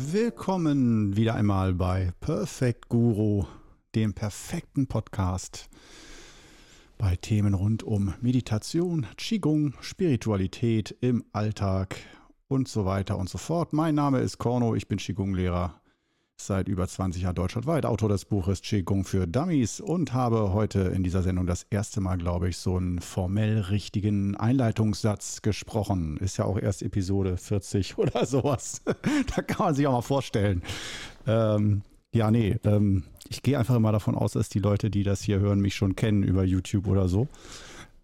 Willkommen wieder einmal bei Perfect Guru, dem perfekten Podcast bei Themen rund um Meditation, Qigong, Spiritualität im Alltag und so weiter und so fort. Mein Name ist Korno, ich bin Qigong-Lehrer seit über 20 Jahren deutschlandweit, Autor des Buches Qigong für Dummies und habe heute in dieser Sendung das erste Mal, glaube ich, so einen formell richtigen Einleitungssatz gesprochen. Ist ja auch erst Episode 40 oder sowas. da kann man sich auch mal vorstellen. Ähm, ja, nee, ähm, ich gehe einfach immer davon aus, dass die Leute, die das hier hören, mich schon kennen über YouTube oder so.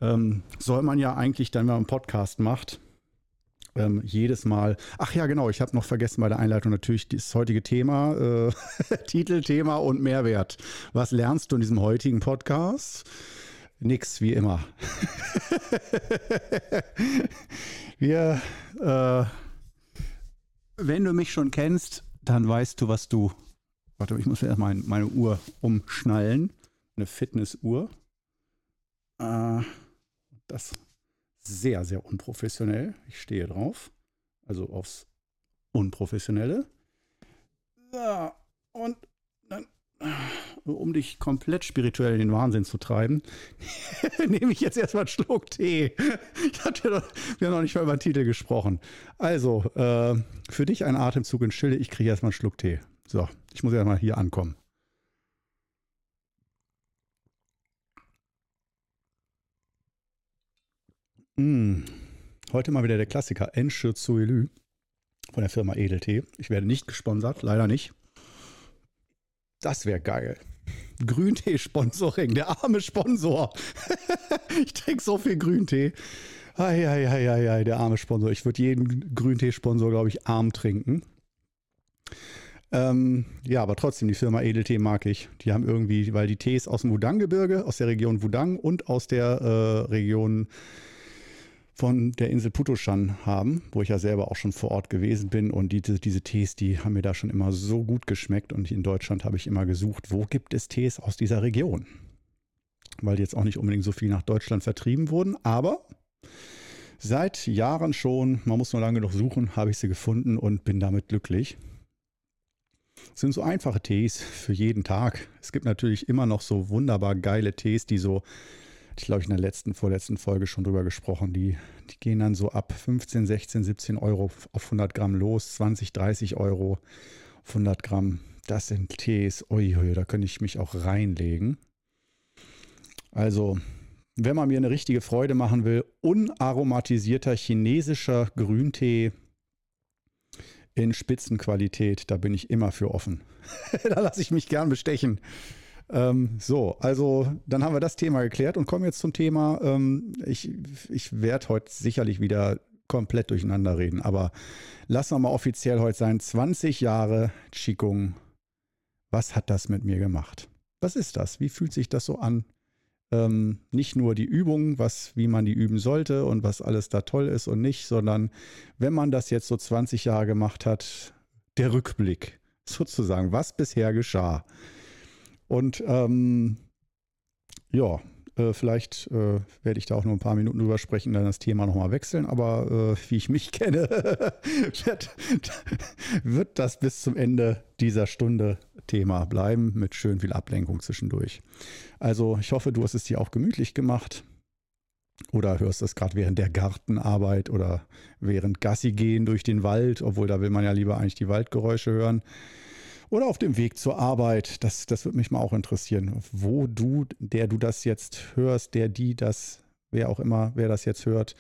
Ähm, soll man ja eigentlich dann, wenn man einen Podcast macht, ähm, jedes Mal. Ach ja, genau, ich habe noch vergessen bei der Einleitung natürlich das heutige Thema, äh, Titel, Thema und Mehrwert. Was lernst du in diesem heutigen Podcast? Nix, wie immer. Wir, äh, wenn du mich schon kennst, dann weißt du, was du. Warte, ich muss erst mal meine Uhr umschnallen. Eine Fitnessuhr. Äh, das sehr, sehr unprofessionell. Ich stehe drauf. Also aufs Unprofessionelle. Ja, und dann, um dich komplett spirituell in den Wahnsinn zu treiben, nehme ich jetzt erstmal einen Schluck Tee. Ich hatte doch, wir haben noch nicht mal über den Titel gesprochen. Also, äh, für dich ein Atemzug in Stille. Ich kriege erstmal einen Schluck Tee. So, ich muss erstmal hier ankommen. Mm. Heute mal wieder der Klassiker Enche Zoelü von der Firma Edeltee. Ich werde nicht gesponsert, leider nicht. Das wäre geil. Grüntee-Sponsoring, der arme Sponsor. ich trinke so viel Grüntee. Eieieiei, der arme Sponsor. Ich würde jeden Grüntee-Sponsor, glaube ich, arm trinken. Ähm, ja, aber trotzdem, die Firma Edeltee mag ich. Die haben irgendwie, weil die Tees aus dem Wudang-Gebirge, aus der Region Wudang und aus der äh, Region von der Insel Putoshan haben, wo ich ja selber auch schon vor Ort gewesen bin. Und die, diese Tees, die haben mir da schon immer so gut geschmeckt. Und in Deutschland habe ich immer gesucht, wo gibt es Tees aus dieser Region? Weil jetzt auch nicht unbedingt so viel nach Deutschland vertrieben wurden. Aber seit Jahren schon, man muss nur lange noch suchen, habe ich sie gefunden und bin damit glücklich. Es sind so einfache Tees für jeden Tag. Es gibt natürlich immer noch so wunderbar geile Tees, die so ich glaube ich in der letzten, vorletzten Folge schon drüber gesprochen. Die, die gehen dann so ab 15, 16, 17 Euro auf 100 Gramm los, 20, 30 Euro auf 100 Gramm. Das sind Tees, ui, da könnte ich mich auch reinlegen. Also, wenn man mir eine richtige Freude machen will, unaromatisierter chinesischer Grüntee in Spitzenqualität, da bin ich immer für offen. da lasse ich mich gern bestechen. Ähm, so, also dann haben wir das Thema geklärt und kommen jetzt zum Thema. Ähm, ich ich werde heute sicherlich wieder komplett durcheinander reden, aber lassen wir mal offiziell heute sein. 20 Jahre Qigong. Was hat das mit mir gemacht? Was ist das? Wie fühlt sich das so an? Ähm, nicht nur die Übung, was, wie man die üben sollte und was alles da toll ist und nicht, sondern wenn man das jetzt so 20 Jahre gemacht hat, der Rückblick sozusagen, was bisher geschah. Und ähm, ja, äh, vielleicht äh, werde ich da auch nur ein paar Minuten drüber sprechen, dann das Thema nochmal wechseln. Aber äh, wie ich mich kenne, wird, wird das bis zum Ende dieser Stunde Thema bleiben, mit schön viel Ablenkung zwischendurch. Also ich hoffe, du hast es dir auch gemütlich gemacht. Oder hörst das gerade während der Gartenarbeit oder während Gassi gehen durch den Wald, obwohl da will man ja lieber eigentlich die Waldgeräusche hören oder auf dem Weg zur Arbeit. Das, das würde mich mal auch interessieren, wo du, der du das jetzt hörst, der die das, wer auch immer, wer das jetzt hört,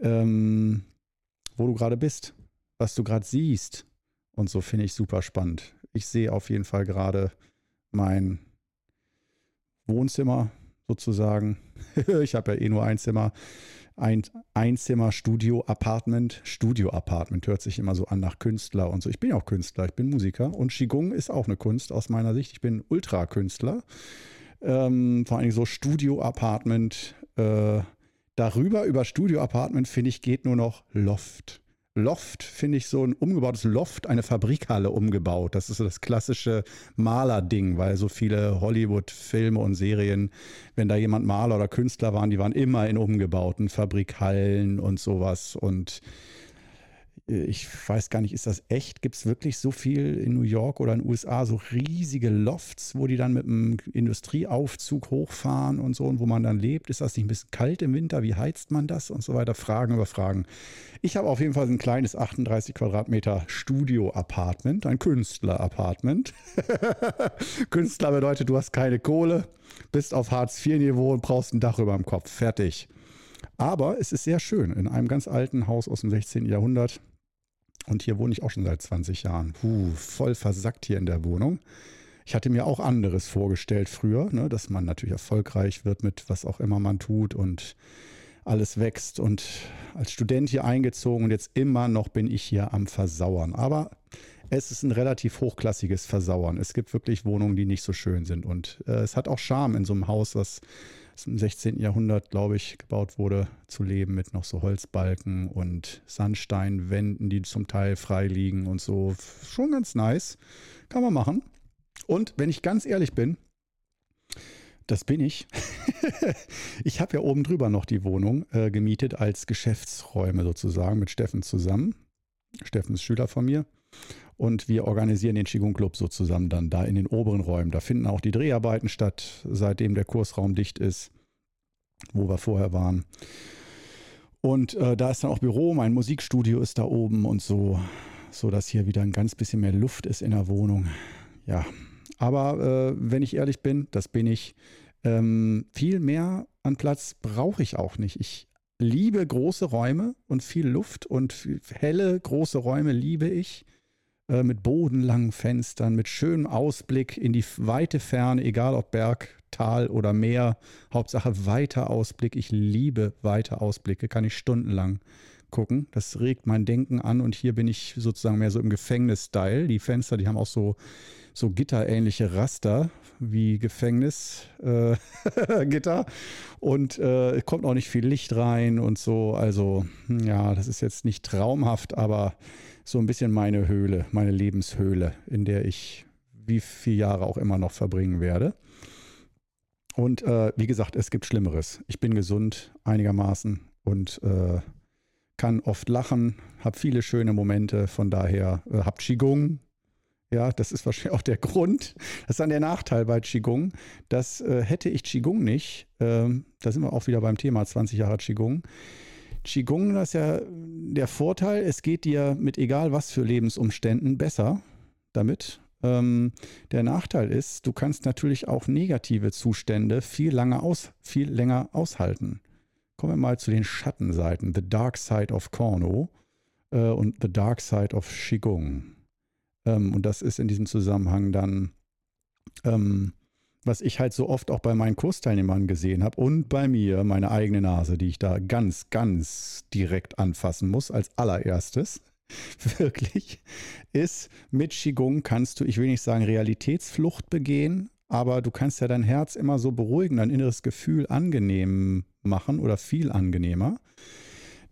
ähm, wo du gerade bist, was du gerade siehst. Und so finde ich super spannend. Ich sehe auf jeden Fall gerade mein Wohnzimmer sozusagen. ich habe ja eh nur ein Zimmer ein Einzimmer Studio Apartment. Studio Apartment hört sich immer so an nach Künstler und so. Ich bin ja auch Künstler, ich bin Musiker und Qigong ist auch eine Kunst aus meiner Sicht. Ich bin Ultra-Künstler. Ähm, vor allem so Studio Apartment. Äh, darüber, über Studio Apartment, finde ich, geht nur noch Loft. Loft, finde ich, so ein umgebautes Loft, eine Fabrikhalle umgebaut. Das ist so das klassische Malerding, weil so viele Hollywood-Filme und Serien, wenn da jemand Maler oder Künstler waren, die waren immer in umgebauten Fabrikhallen und sowas. Und ich weiß gar nicht, ist das echt? Gibt es wirklich so viel in New York oder in den USA, so riesige Lofts, wo die dann mit einem Industrieaufzug hochfahren und so und wo man dann lebt? Ist das nicht ein bisschen kalt im Winter? Wie heizt man das und so weiter? Fragen über Fragen. Ich habe auf jeden Fall ein kleines 38 Quadratmeter Studio-Apartment, ein Künstler-Apartment. Künstler bedeutet, du hast keine Kohle, bist auf Hartz-IV-Niveau und brauchst ein Dach über dem Kopf. Fertig. Aber es ist sehr schön in einem ganz alten Haus aus dem 16. Jahrhundert. Und hier wohne ich auch schon seit 20 Jahren. Puh, voll versackt hier in der Wohnung. Ich hatte mir auch anderes vorgestellt früher, ne, dass man natürlich erfolgreich wird mit was auch immer man tut und alles wächst. Und als Student hier eingezogen und jetzt immer noch bin ich hier am Versauern. Aber es ist ein relativ hochklassiges Versauern. Es gibt wirklich Wohnungen, die nicht so schön sind. Und äh, es hat auch Charme in so einem Haus, was im 16. Jahrhundert, glaube ich, gebaut wurde, zu leben mit noch so Holzbalken und Sandsteinwänden, die zum Teil frei liegen und so. Schon ganz nice. Kann man machen. Und wenn ich ganz ehrlich bin, das bin ich. ich habe ja oben drüber noch die Wohnung äh, gemietet als Geschäftsräume sozusagen mit Steffen zusammen. Steffen ist Schüler von mir. Und wir organisieren den Qigong Club so zusammen dann da in den oberen Räumen. Da finden auch die Dreharbeiten statt, seitdem der Kursraum dicht ist, wo wir vorher waren. Und äh, da ist dann auch Büro, mein Musikstudio ist da oben und so, so dass hier wieder ein ganz bisschen mehr Luft ist in der Wohnung. Ja, aber äh, wenn ich ehrlich bin, das bin ich, ähm, viel mehr an Platz brauche ich auch nicht. Ich liebe große Räume und viel Luft und helle große Räume liebe ich. Äh, mit bodenlangen Fenstern, mit schönem Ausblick in die weite Ferne, egal ob Berg, Tal oder Meer. Hauptsache weiter Ausblick. Ich liebe weite Ausblicke, kann ich stundenlang gucken. Das regt mein Denken an und hier bin ich sozusagen mehr so im Gefängnis-Style. Die Fenster, die haben auch so, so gitterähnliche Raster wie Gefängnisgitter äh, und äh, kommt auch nicht viel Licht rein und so. Also ja, das ist jetzt nicht traumhaft, aber so ein bisschen meine Höhle, meine Lebenshöhle, in der ich wie viele Jahre auch immer noch verbringen werde. Und äh, wie gesagt, es gibt Schlimmeres. Ich bin gesund einigermaßen und äh, kann oft lachen, habe viele schöne Momente. Von daher äh, habe Qigong. Ja, das ist wahrscheinlich auch der Grund. Das ist dann der Nachteil bei Qigong. Das äh, hätte ich Qigong nicht. Ähm, da sind wir auch wieder beim Thema 20 Jahre Qigong Qigong, das ist ja der Vorteil, es geht dir mit egal was für Lebensumständen besser damit. Ähm, der Nachteil ist, du kannst natürlich auch negative Zustände viel, lange aus, viel länger aushalten. Kommen wir mal zu den Schattenseiten. The Dark Side of Korno äh, und The Dark Side of Qigong. Ähm, und das ist in diesem Zusammenhang dann ähm, was ich halt so oft auch bei meinen Kursteilnehmern gesehen habe und bei mir, meine eigene Nase, die ich da ganz, ganz direkt anfassen muss, als allererstes, wirklich, ist, mit Qigong kannst du, ich will nicht sagen Realitätsflucht begehen, aber du kannst ja dein Herz immer so beruhigen, dein inneres Gefühl angenehm machen oder viel angenehmer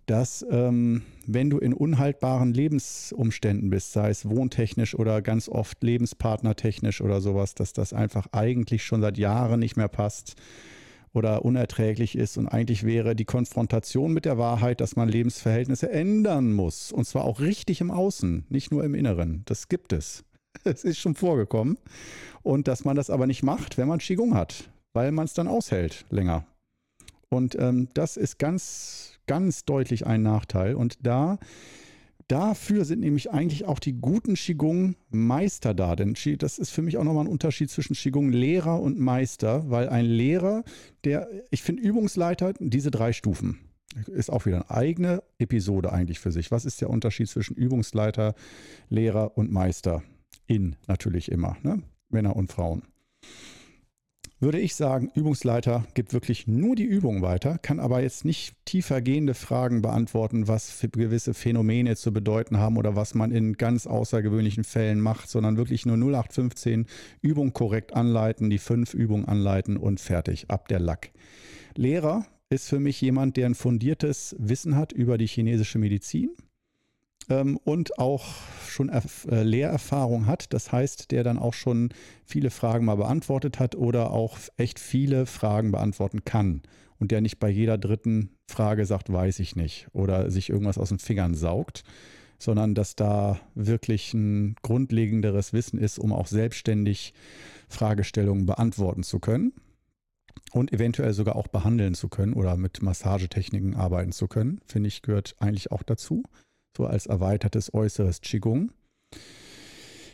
dass ähm, wenn du in unhaltbaren Lebensumständen bist, sei es wohntechnisch oder ganz oft lebenspartnertechnisch oder sowas, dass das einfach eigentlich schon seit Jahren nicht mehr passt oder unerträglich ist und eigentlich wäre die Konfrontation mit der Wahrheit, dass man Lebensverhältnisse ändern muss und zwar auch richtig im Außen, nicht nur im Inneren. Das gibt es. Es ist schon vorgekommen und dass man das aber nicht macht, wenn man Qigong hat, weil man es dann aushält länger. Und ähm, das ist ganz ganz deutlich ein Nachteil. Und da Dafür sind nämlich eigentlich auch die guten Qigong-Meister da. Denn das ist für mich auch nochmal ein Unterschied zwischen Qigong-Lehrer und Meister, weil ein Lehrer, der, ich finde Übungsleiter, diese drei Stufen, ist auch wieder eine eigene Episode eigentlich für sich. Was ist der Unterschied zwischen Übungsleiter, Lehrer und Meister? In natürlich immer, ne? Männer und Frauen würde ich sagen, Übungsleiter gibt wirklich nur die Übung weiter, kann aber jetzt nicht tiefer gehende Fragen beantworten, was gewisse Phänomene zu bedeuten haben oder was man in ganz außergewöhnlichen Fällen macht, sondern wirklich nur 0815 Übung korrekt anleiten, die fünf Übungen anleiten und fertig, ab der Lack. Lehrer ist für mich jemand, der ein fundiertes Wissen hat über die chinesische Medizin, und auch schon äh, Lehrerfahrung hat. Das heißt, der dann auch schon viele Fragen mal beantwortet hat oder auch echt viele Fragen beantworten kann. Und der nicht bei jeder dritten Frage sagt, weiß ich nicht oder sich irgendwas aus den Fingern saugt, sondern dass da wirklich ein grundlegenderes Wissen ist, um auch selbstständig Fragestellungen beantworten zu können und eventuell sogar auch behandeln zu können oder mit Massagetechniken arbeiten zu können, finde ich, gehört eigentlich auch dazu, so als erweitertes äußeres Qigong.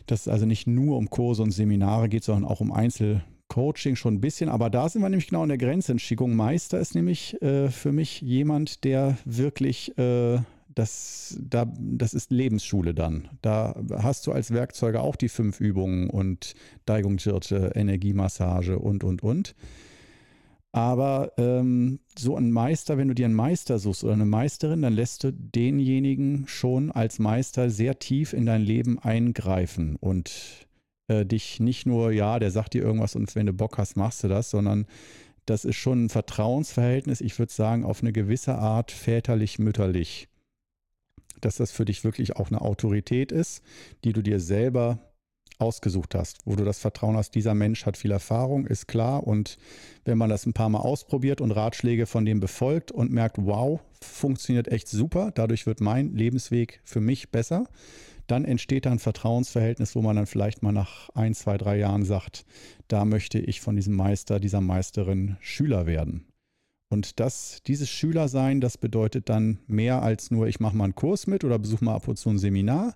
Dass es also nicht nur um Kurse und Seminare geht, sondern auch um Einzelcoaching schon ein bisschen. Aber da sind wir nämlich genau an der Grenze. Ein Qigong-Meister ist nämlich äh, für mich jemand, der wirklich äh, das, da, das ist Lebensschule dann. Da hast du als Werkzeuge auch die fünf Übungen und Daigung Energiemassage und, und, und. Aber ähm, so ein Meister, wenn du dir einen Meister suchst oder eine Meisterin, dann lässt du denjenigen schon als Meister sehr tief in dein Leben eingreifen und äh, dich nicht nur, ja, der sagt dir irgendwas und wenn du Bock hast, machst du das, sondern das ist schon ein Vertrauensverhältnis, ich würde sagen, auf eine gewisse Art väterlich-mütterlich. Dass das für dich wirklich auch eine Autorität ist, die du dir selber ausgesucht hast, wo du das Vertrauen hast, dieser Mensch hat viel Erfahrung, ist klar. Und wenn man das ein paar Mal ausprobiert und Ratschläge von dem befolgt und merkt, wow, funktioniert echt super, dadurch wird mein Lebensweg für mich besser, dann entsteht da ein Vertrauensverhältnis, wo man dann vielleicht mal nach ein, zwei, drei Jahren sagt, da möchte ich von diesem Meister, dieser Meisterin Schüler werden. Und das, dieses Schülersein, das bedeutet dann mehr als nur, ich mache mal einen Kurs mit oder besuche mal ab und zu ein Seminar,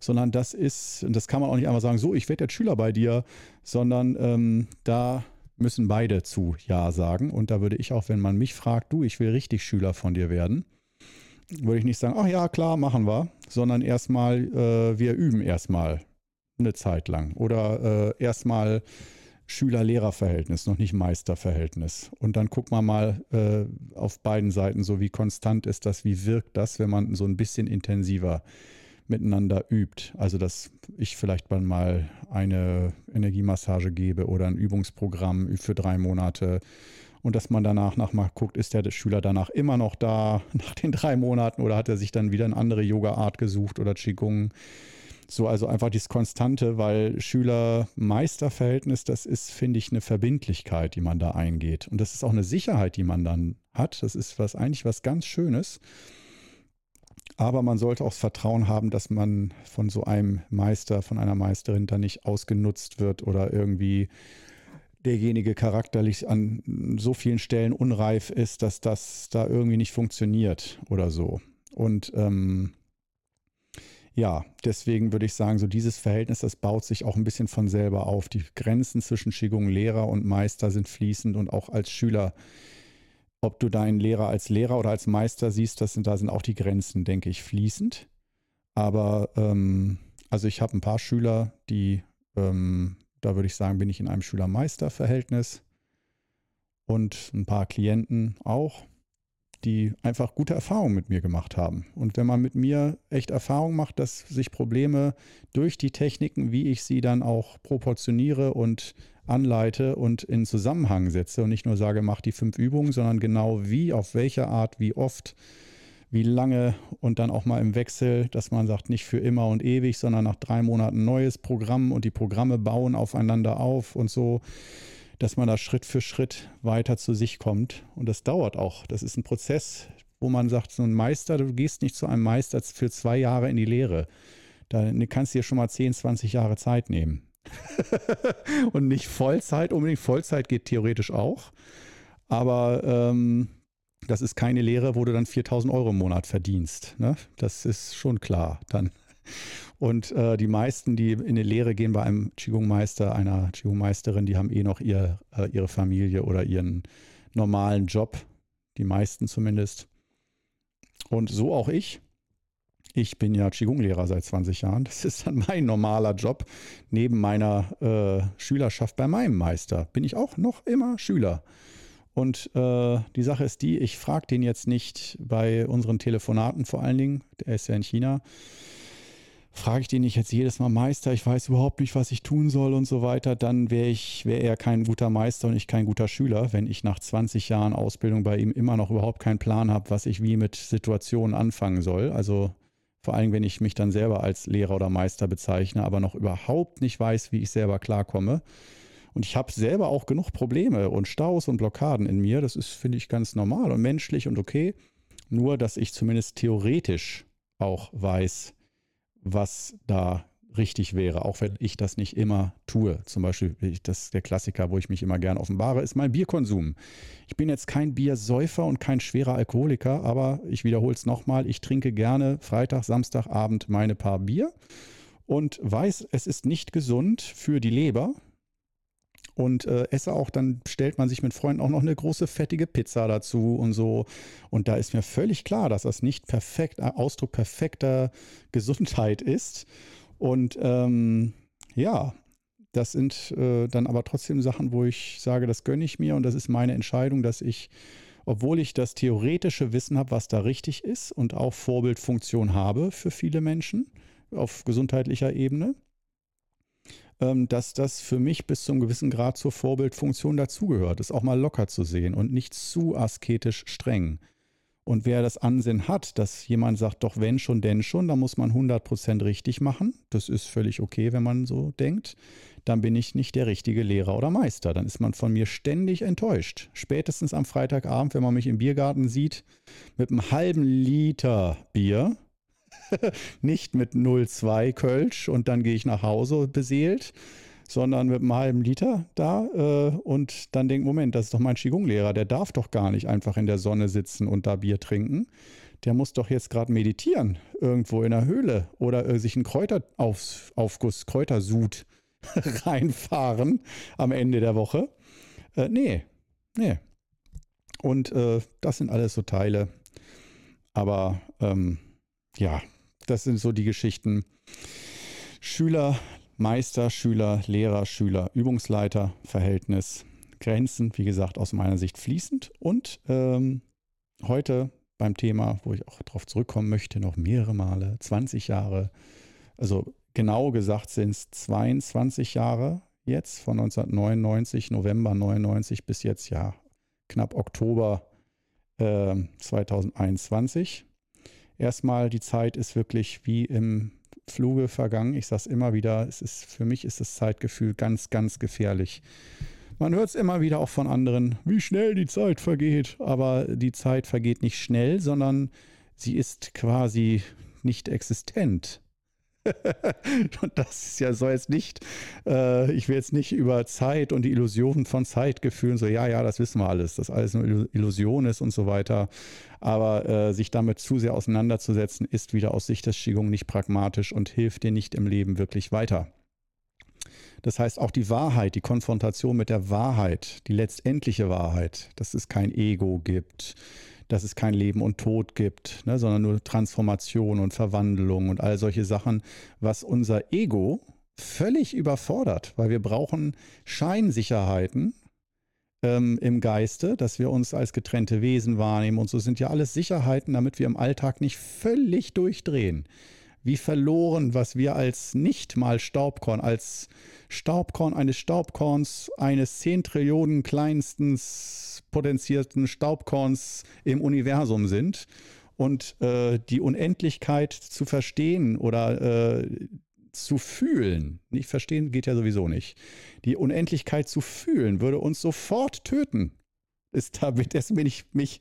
sondern das ist, das kann man auch nicht einmal sagen, so, ich werde jetzt Schüler bei dir, sondern ähm, da müssen beide zu Ja sagen. Und da würde ich auch, wenn man mich fragt, du, ich will richtig Schüler von dir werden, würde ich nicht sagen, ach ja, klar, machen wir, sondern erstmal, äh, wir üben erstmal eine Zeit lang oder äh, erstmal Schüler-Lehrer-Verhältnis, noch nicht Meister-Verhältnis. Und dann guckt man mal äh, auf beiden Seiten, so wie konstant ist das, wie wirkt das, wenn man so ein bisschen intensiver miteinander übt. Also, dass ich vielleicht mal eine Energiemassage gebe oder ein Übungsprogramm für drei Monate und dass man danach mal guckt, ist der Schüler danach immer noch da nach den drei Monaten oder hat er sich dann wieder eine andere Yoga-Art gesucht oder Qigong. So, also einfach dieses Konstante, weil Schüler-Meister-Verhältnis, das ist, finde ich, eine Verbindlichkeit, die man da eingeht. Und das ist auch eine Sicherheit, die man dann hat. Das ist was eigentlich was ganz Schönes. Aber man sollte auch das Vertrauen haben, dass man von so einem Meister, von einer Meisterin dann nicht ausgenutzt wird oder irgendwie derjenige charakterlich an so vielen Stellen unreif ist, dass das da irgendwie nicht funktioniert oder so. Und ähm, ja, deswegen würde ich sagen, so dieses Verhältnis, das baut sich auch ein bisschen von selber auf. Die Grenzen zwischen Qigong Lehrer und Meister sind fließend und auch als Schüler ob du deinen Lehrer als Lehrer oder als Meister siehst, das sind, da sind auch die Grenzen, denke ich, fließend. Aber ähm, also ich habe ein paar Schüler, die, ähm, da würde ich sagen, bin ich in einem Schüler-Meister-Verhältnis und ein paar Klienten auch, die einfach gute Erfahrungen mit mir gemacht haben. Und wenn man mit mir echt Erfahrung macht, dass sich Probleme durch die Techniken, wie ich sie dann auch proportioniere und anleite und in Zusammenhang setze und nicht nur sage, mach die fünf Übungen, sondern genau wie, auf welche Art, wie oft, wie lange und dann auch mal im Wechsel, dass man sagt, nicht für immer und ewig, sondern nach drei Monaten neues Programm und die Programme bauen aufeinander auf und so, dass man da Schritt für Schritt weiter zu sich kommt. Und das dauert auch. Das ist ein Prozess, wo man sagt, so ein Meister, du gehst nicht zu einem Meister für zwei Jahre in die Lehre. Da kannst du dir schon mal 10, 20 Jahre Zeit nehmen. und nicht Vollzeit unbedingt. Vollzeit geht theoretisch auch. Aber ähm, das ist keine Lehre, wo du dann 4000 Euro im Monat verdienst. Ne? Das ist schon klar dann. Und äh, die meisten, die in die Lehre gehen bei einem Qigong-Meister, einer Qigong-Meisterin, die haben eh noch ihr, äh, ihre Familie oder ihren normalen Job. Die meisten zumindest. Und so auch ich. Ich bin ja Qigong-Lehrer seit 20 Jahren. Das ist dann mein normaler Job. Neben meiner äh, Schülerschaft bei meinem Meister bin ich auch noch immer Schüler. Und äh, die Sache ist die, ich frage den jetzt nicht bei unseren Telefonaten vor allen Dingen, der ist ja in China, frage ich den nicht jetzt jedes Mal Meister, ich weiß überhaupt nicht, was ich tun soll und so weiter, dann wäre ich, wäre er kein guter Meister und ich kein guter Schüler, wenn ich nach 20 Jahren Ausbildung bei ihm immer noch überhaupt keinen Plan habe, was ich wie mit Situationen anfangen soll. Also vor allem, wenn ich mich dann selber als Lehrer oder Meister bezeichne, aber noch überhaupt nicht weiß, wie ich selber klarkomme. Und ich habe selber auch genug Probleme und Staus und Blockaden in mir. Das ist, finde ich, ganz normal und menschlich und okay. Nur, dass ich zumindest theoretisch auch weiß, was da richtig wäre, auch wenn ich das nicht immer tue. Zum Beispiel, das der Klassiker, wo ich mich immer gern offenbare, ist mein Bierkonsum. Ich bin jetzt kein Biersäufer und kein schwerer Alkoholiker, aber ich wiederhole es nochmal, ich trinke gerne Freitag, Samstagabend meine paar Bier und weiß, es ist nicht gesund für die Leber. Und äh, esse auch, dann stellt man sich mit Freunden auch noch eine große fettige Pizza dazu und so. Und da ist mir völlig klar, dass das nicht perfekt, Ausdruck perfekter Gesundheit ist. Und ähm, ja, das sind äh, dann aber trotzdem Sachen, wo ich sage, das gönne ich mir und das ist meine Entscheidung, dass ich, obwohl ich das theoretische Wissen habe, was da richtig ist und auch Vorbildfunktion habe für viele Menschen auf gesundheitlicher Ebene, dass das für mich bis zu einem gewissen Grad zur Vorbildfunktion dazugehört, es auch mal locker zu sehen und nicht zu asketisch streng. Und wer das Ansinnen hat, dass jemand sagt, doch wenn schon, denn schon, dann muss man 100% richtig machen. Das ist völlig okay, wenn man so denkt. Dann bin ich nicht der richtige Lehrer oder Meister. Dann ist man von mir ständig enttäuscht. Spätestens am Freitagabend, wenn man mich im Biergarten sieht, mit einem halben Liter Bier, nicht mit 0,2 Kölsch und dann gehe ich nach Hause beseelt, sondern mit einem halben Liter da äh, und dann denkt, Moment, das ist doch mein Qigong-Lehrer, der darf doch gar nicht einfach in der Sonne sitzen und da Bier trinken. Der muss doch jetzt gerade meditieren, irgendwo in der Höhle oder äh, sich einen Kräuteraufguss, Kräutersud reinfahren am Ende der Woche. Äh, nee, nee. Und äh, das sind alles so Teile. Aber ähm, ja, das sind so die Geschichten. Schüler Meister, Schüler, Lehrer, Schüler, Übungsleiter, Verhältnis, Grenzen, wie gesagt, aus meiner Sicht fließend. Und ähm, heute beim Thema, wo ich auch darauf zurückkommen möchte, noch mehrere Male, 20 Jahre, also genau gesagt sind es 22 Jahre jetzt, von 1999, November 99 bis jetzt, ja, knapp Oktober äh, 2021. Erstmal, die Zeit ist wirklich wie im Fluge vergangen. Ich sage es immer wieder, es ist, für mich ist das Zeitgefühl ganz, ganz gefährlich. Man hört es immer wieder auch von anderen, wie schnell die Zeit vergeht. Aber die Zeit vergeht nicht schnell, sondern sie ist quasi nicht existent. und das ist ja, soll jetzt nicht, äh, ich will jetzt nicht über Zeit und die Illusionen von Zeitgefühlen, so, ja, ja, das wissen wir alles, dass alles eine Illusion ist und so weiter. Aber äh, sich damit zu sehr auseinanderzusetzen, ist wieder aus Sicht des Qigong nicht pragmatisch und hilft dir nicht im Leben wirklich weiter. Das heißt, auch die Wahrheit, die Konfrontation mit der Wahrheit, die letztendliche Wahrheit, dass es kein Ego gibt, dass es kein Leben und Tod gibt, ne, sondern nur Transformation und Verwandlung und all solche Sachen, was unser Ego völlig überfordert, weil wir brauchen Scheinsicherheiten ähm, im Geiste, dass wir uns als getrennte Wesen wahrnehmen und so sind ja alles Sicherheiten, damit wir im Alltag nicht völlig durchdrehen. Wie verloren, was wir als nicht mal Staubkorn, als Staubkorn eines Staubkorns eines 10 Trillionen kleinsten potenzierten Staubkorns im Universum sind. Und äh, die Unendlichkeit zu verstehen oder äh, zu fühlen, nicht verstehen geht ja sowieso nicht, die Unendlichkeit zu fühlen, würde uns sofort töten. Ist da, dessen bin ich, mich,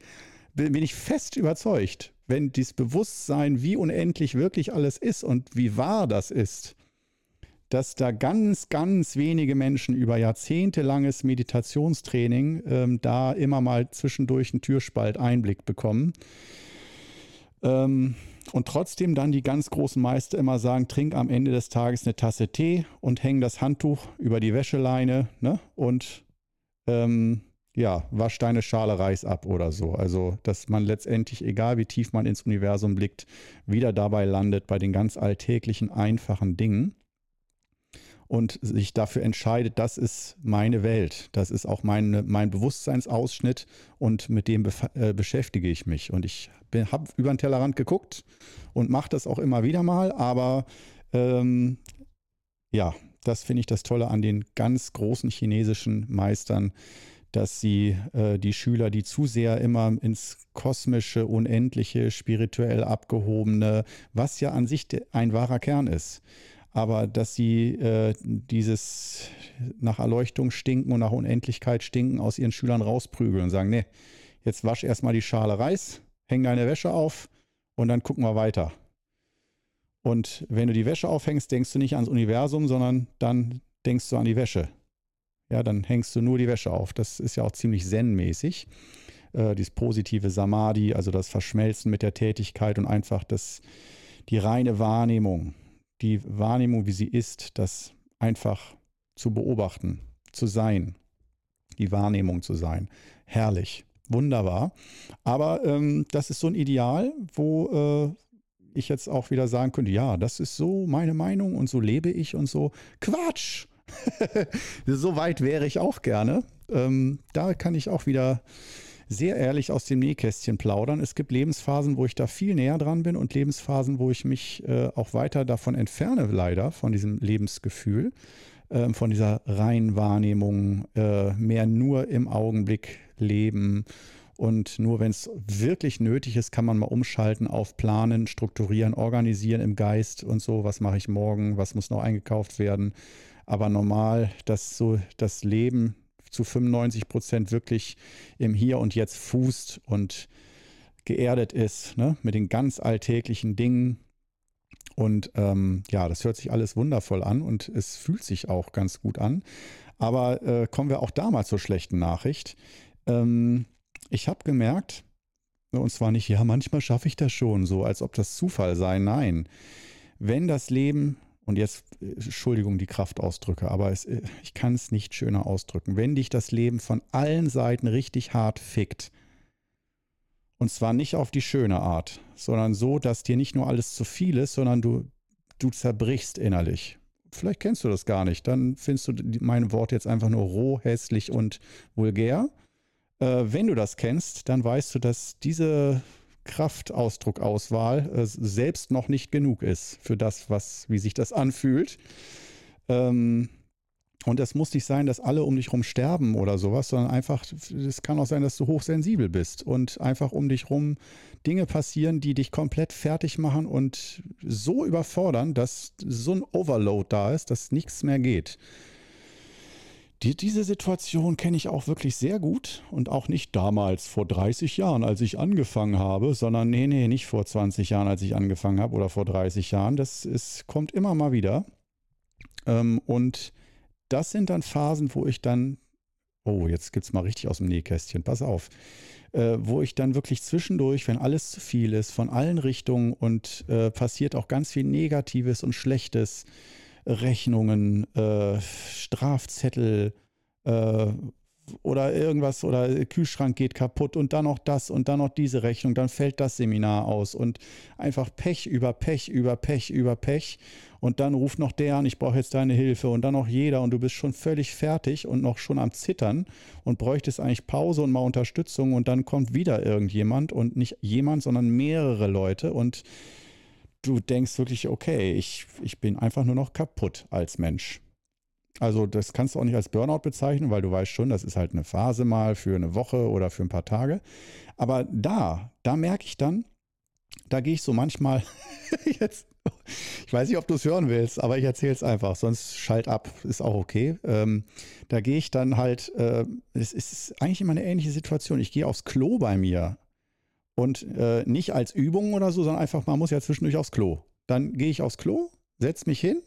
bin ich fest überzeugt. Wenn dieses Bewusstsein, wie unendlich wirklich alles ist und wie wahr das ist, dass da ganz, ganz wenige Menschen über jahrzehntelanges Meditationstraining ähm, da immer mal zwischendurch einen Türspalt Einblick bekommen. Ähm, und trotzdem dann die ganz großen Meister immer sagen, trink am Ende des Tages eine Tasse Tee und häng das Handtuch über die Wäscheleine ne? und ähm, ja, wasch deine Schale Reis ab oder so. Also, dass man letztendlich, egal wie tief man ins Universum blickt, wieder dabei landet bei den ganz alltäglichen, einfachen Dingen und sich dafür entscheidet, das ist meine Welt, das ist auch mein, mein Bewusstseinsausschnitt und mit dem äh, beschäftige ich mich. Und ich habe über den Tellerrand geguckt und mache das auch immer wieder mal, aber ähm, ja, das finde ich das Tolle an den ganz großen chinesischen Meistern, dass sie äh, die Schüler, die zu sehr immer ins kosmische, unendliche, spirituell abgehobene, was ja an sich ein wahrer Kern ist, aber dass sie äh, dieses nach Erleuchtung stinken und nach Unendlichkeit stinken aus ihren Schülern rausprügeln und sagen, nee, jetzt wasch erstmal die Schale Reis, häng deine Wäsche auf und dann gucken wir weiter. Und wenn du die Wäsche aufhängst, denkst du nicht ans Universum, sondern dann denkst du an die Wäsche. Ja, dann hängst du nur die Wäsche auf. Das ist ja auch ziemlich zen-mäßig. Äh, dieses positive Samadhi, also das Verschmelzen mit der Tätigkeit und einfach das, die reine Wahrnehmung, die Wahrnehmung, wie sie ist, das einfach zu beobachten, zu sein, die Wahrnehmung zu sein. Herrlich, wunderbar. Aber ähm, das ist so ein Ideal, wo äh, ich jetzt auch wieder sagen könnte, ja, das ist so meine Meinung und so lebe ich und so. Quatsch! so weit wäre ich auch gerne. Ähm, da kann ich auch wieder sehr ehrlich aus dem Nähkästchen plaudern. Es gibt Lebensphasen, wo ich da viel näher dran bin und Lebensphasen, wo ich mich äh, auch weiter davon entferne, leider, von diesem Lebensgefühl, äh, von dieser reinen Wahrnehmung, äh, mehr nur im Augenblick leben. Und nur wenn es wirklich nötig ist, kann man mal umschalten auf Planen, Strukturieren, Organisieren im Geist und so. Was mache ich morgen? Was muss noch eingekauft werden? Aber normal, dass so das Leben zu 95 Prozent wirklich im Hier und Jetzt fußt und geerdet ist, ne? mit den ganz alltäglichen Dingen. Und ähm, ja, das hört sich alles wundervoll an und es fühlt sich auch ganz gut an. Aber äh, kommen wir auch da mal zur schlechten Nachricht. Ähm, ich habe gemerkt, und zwar nicht, ja, manchmal schaffe ich das schon, so als ob das Zufall sei. Nein, wenn das Leben und jetzt, Entschuldigung, die Kraftausdrücke, aber es, äh, ich kann es nicht schöner ausdrücken. Wenn dich das Leben von allen Seiten richtig hart fickt, und zwar nicht auf die schöne Art, sondern so, dass dir nicht nur alles zu viel ist, sondern du, du zerbrichst innerlich. Vielleicht kennst du das gar nicht. Dann findest du mein Wort jetzt einfach nur roh, hässlich und vulgär. Äh, wenn du das kennst, dann weißt du, dass diese Kraftausdruckauswahl äh, selbst noch nicht genug ist für das, was, wie sich das anfühlt. Ähm, und es muss nicht sein, dass alle um dich herum sterben oder sowas, sondern einfach, es kann auch sein, dass du hochsensibel bist und einfach um dich herum Dinge passieren, die dich komplett fertig machen und so überfordern, dass so ein Overload da ist, dass nichts mehr geht. Die, diese Situation kenne ich auch wirklich sehr gut und auch nicht damals vor 30 Jahren, als ich angefangen habe, sondern nee, nee, nicht vor 20 Jahren, als ich angefangen habe oder vor 30 Jahren. Das ist, kommt immer mal wieder. Ähm, und das sind dann Phasen, wo ich dann, oh, jetzt gibt es mal richtig aus dem Nähkästchen, pass auf, äh, wo ich dann wirklich zwischendurch, wenn alles zu viel ist, von allen Richtungen und äh, passiert auch ganz viel Negatives und Schlechtes, Rechnungen, äh, Strafzettel äh, oder irgendwas oder Kühlschrank geht kaputt und dann noch das und dann noch diese Rechnung, dann fällt das Seminar aus und einfach Pech über Pech über Pech über Pech und dann ruft noch der an, ich brauche jetzt deine Hilfe und dann noch jeder und du bist schon völlig fertig und noch schon am Zittern und bräuchtest eigentlich Pause und mal Unterstützung und dann kommt wieder irgendjemand und nicht jemand, sondern mehrere Leute und du denkst wirklich, okay, ich, ich bin einfach nur noch kaputt als Mensch. Also das kannst du auch nicht als Burnout bezeichnen, weil du weißt schon, das ist halt eine Phase mal für eine Woche oder für ein paar Tage. Aber da, da merke ich dann, da gehe ich so manchmal jetzt, ich weiß nicht, ob du es hören willst, aber ich erzähle es einfach, sonst schalt ab, ist auch okay. Ähm, da gehe ich dann halt, äh, es ist eigentlich immer eine ähnliche Situation. Ich gehe aufs Klo bei mir und äh, nicht als Übung oder so, sondern einfach, man muss ja zwischendurch aufs Klo. Dann gehe ich aufs Klo, setze mich hin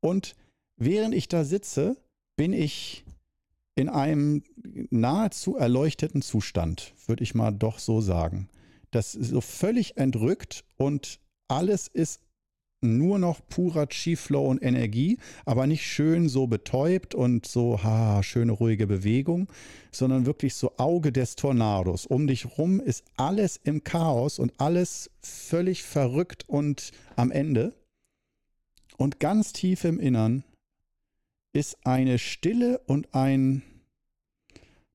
und während ich da sitze, bin ich in einem nahezu erleuchteten Zustand, würde ich mal doch so sagen. Das ist so völlig entrückt und alles ist nur noch purer Chi-Flow und Energie, aber nicht schön so betäubt und so, ha, schöne ruhige Bewegung, sondern wirklich so Auge des Tornados. Um dich rum ist alles im Chaos und alles völlig verrückt und am Ende. Und ganz tief im Innern ist eine Stille und ein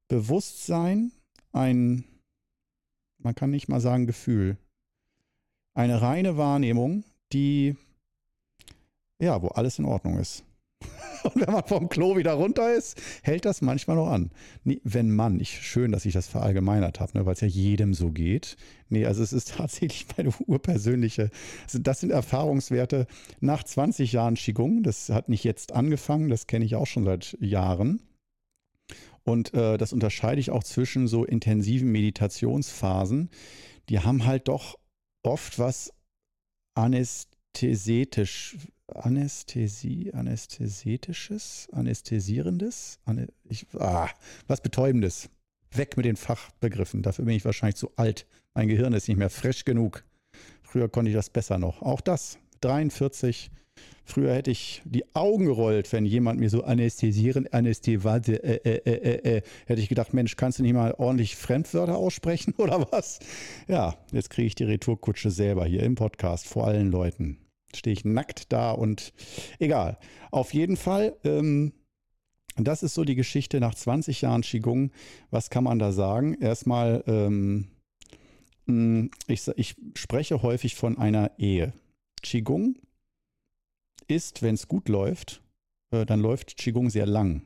Bewusstsein, ein, man kann nicht mal sagen Gefühl, eine reine Wahrnehmung, die, ja, wo alles in Ordnung ist. Und wenn man vom Klo wieder runter ist, hält das manchmal noch an. Nee, wenn man, nicht schön, dass ich das verallgemeinert habe, ne, weil es ja jedem so geht. Nee, also es ist tatsächlich meine urpersönliche, also das sind Erfahrungswerte nach 20 Jahren Qigong. Das hat nicht jetzt angefangen, das kenne ich auch schon seit Jahren. Und äh, das unterscheide ich auch zwischen so intensiven Meditationsphasen. Die haben halt doch oft was anästhetisch, Anästhesie, anästhesetisches, anästhesierendes, Anä ich, ah, was Betäubendes. Weg mit den Fachbegriffen. Dafür bin ich wahrscheinlich zu alt. Mein Gehirn ist nicht mehr frisch genug. Früher konnte ich das besser noch. Auch das. 43. Früher hätte ich die Augen gerollt, wenn jemand mir so anästhesieren, Anästhevate, äh, äh, äh, äh, äh, hätte ich gedacht, Mensch, kannst du nicht mal ordentlich Fremdwörter aussprechen oder was? Ja, jetzt kriege ich die Retourkutsche selber hier im Podcast vor allen Leuten. Stehe ich nackt da und egal. Auf jeden Fall, ähm, das ist so die Geschichte nach 20 Jahren Qigong. Was kann man da sagen? Erstmal, ähm, hm, ich, ich spreche häufig von einer Ehe. Qigong ist, wenn es gut läuft, äh, dann läuft Qigong sehr lang,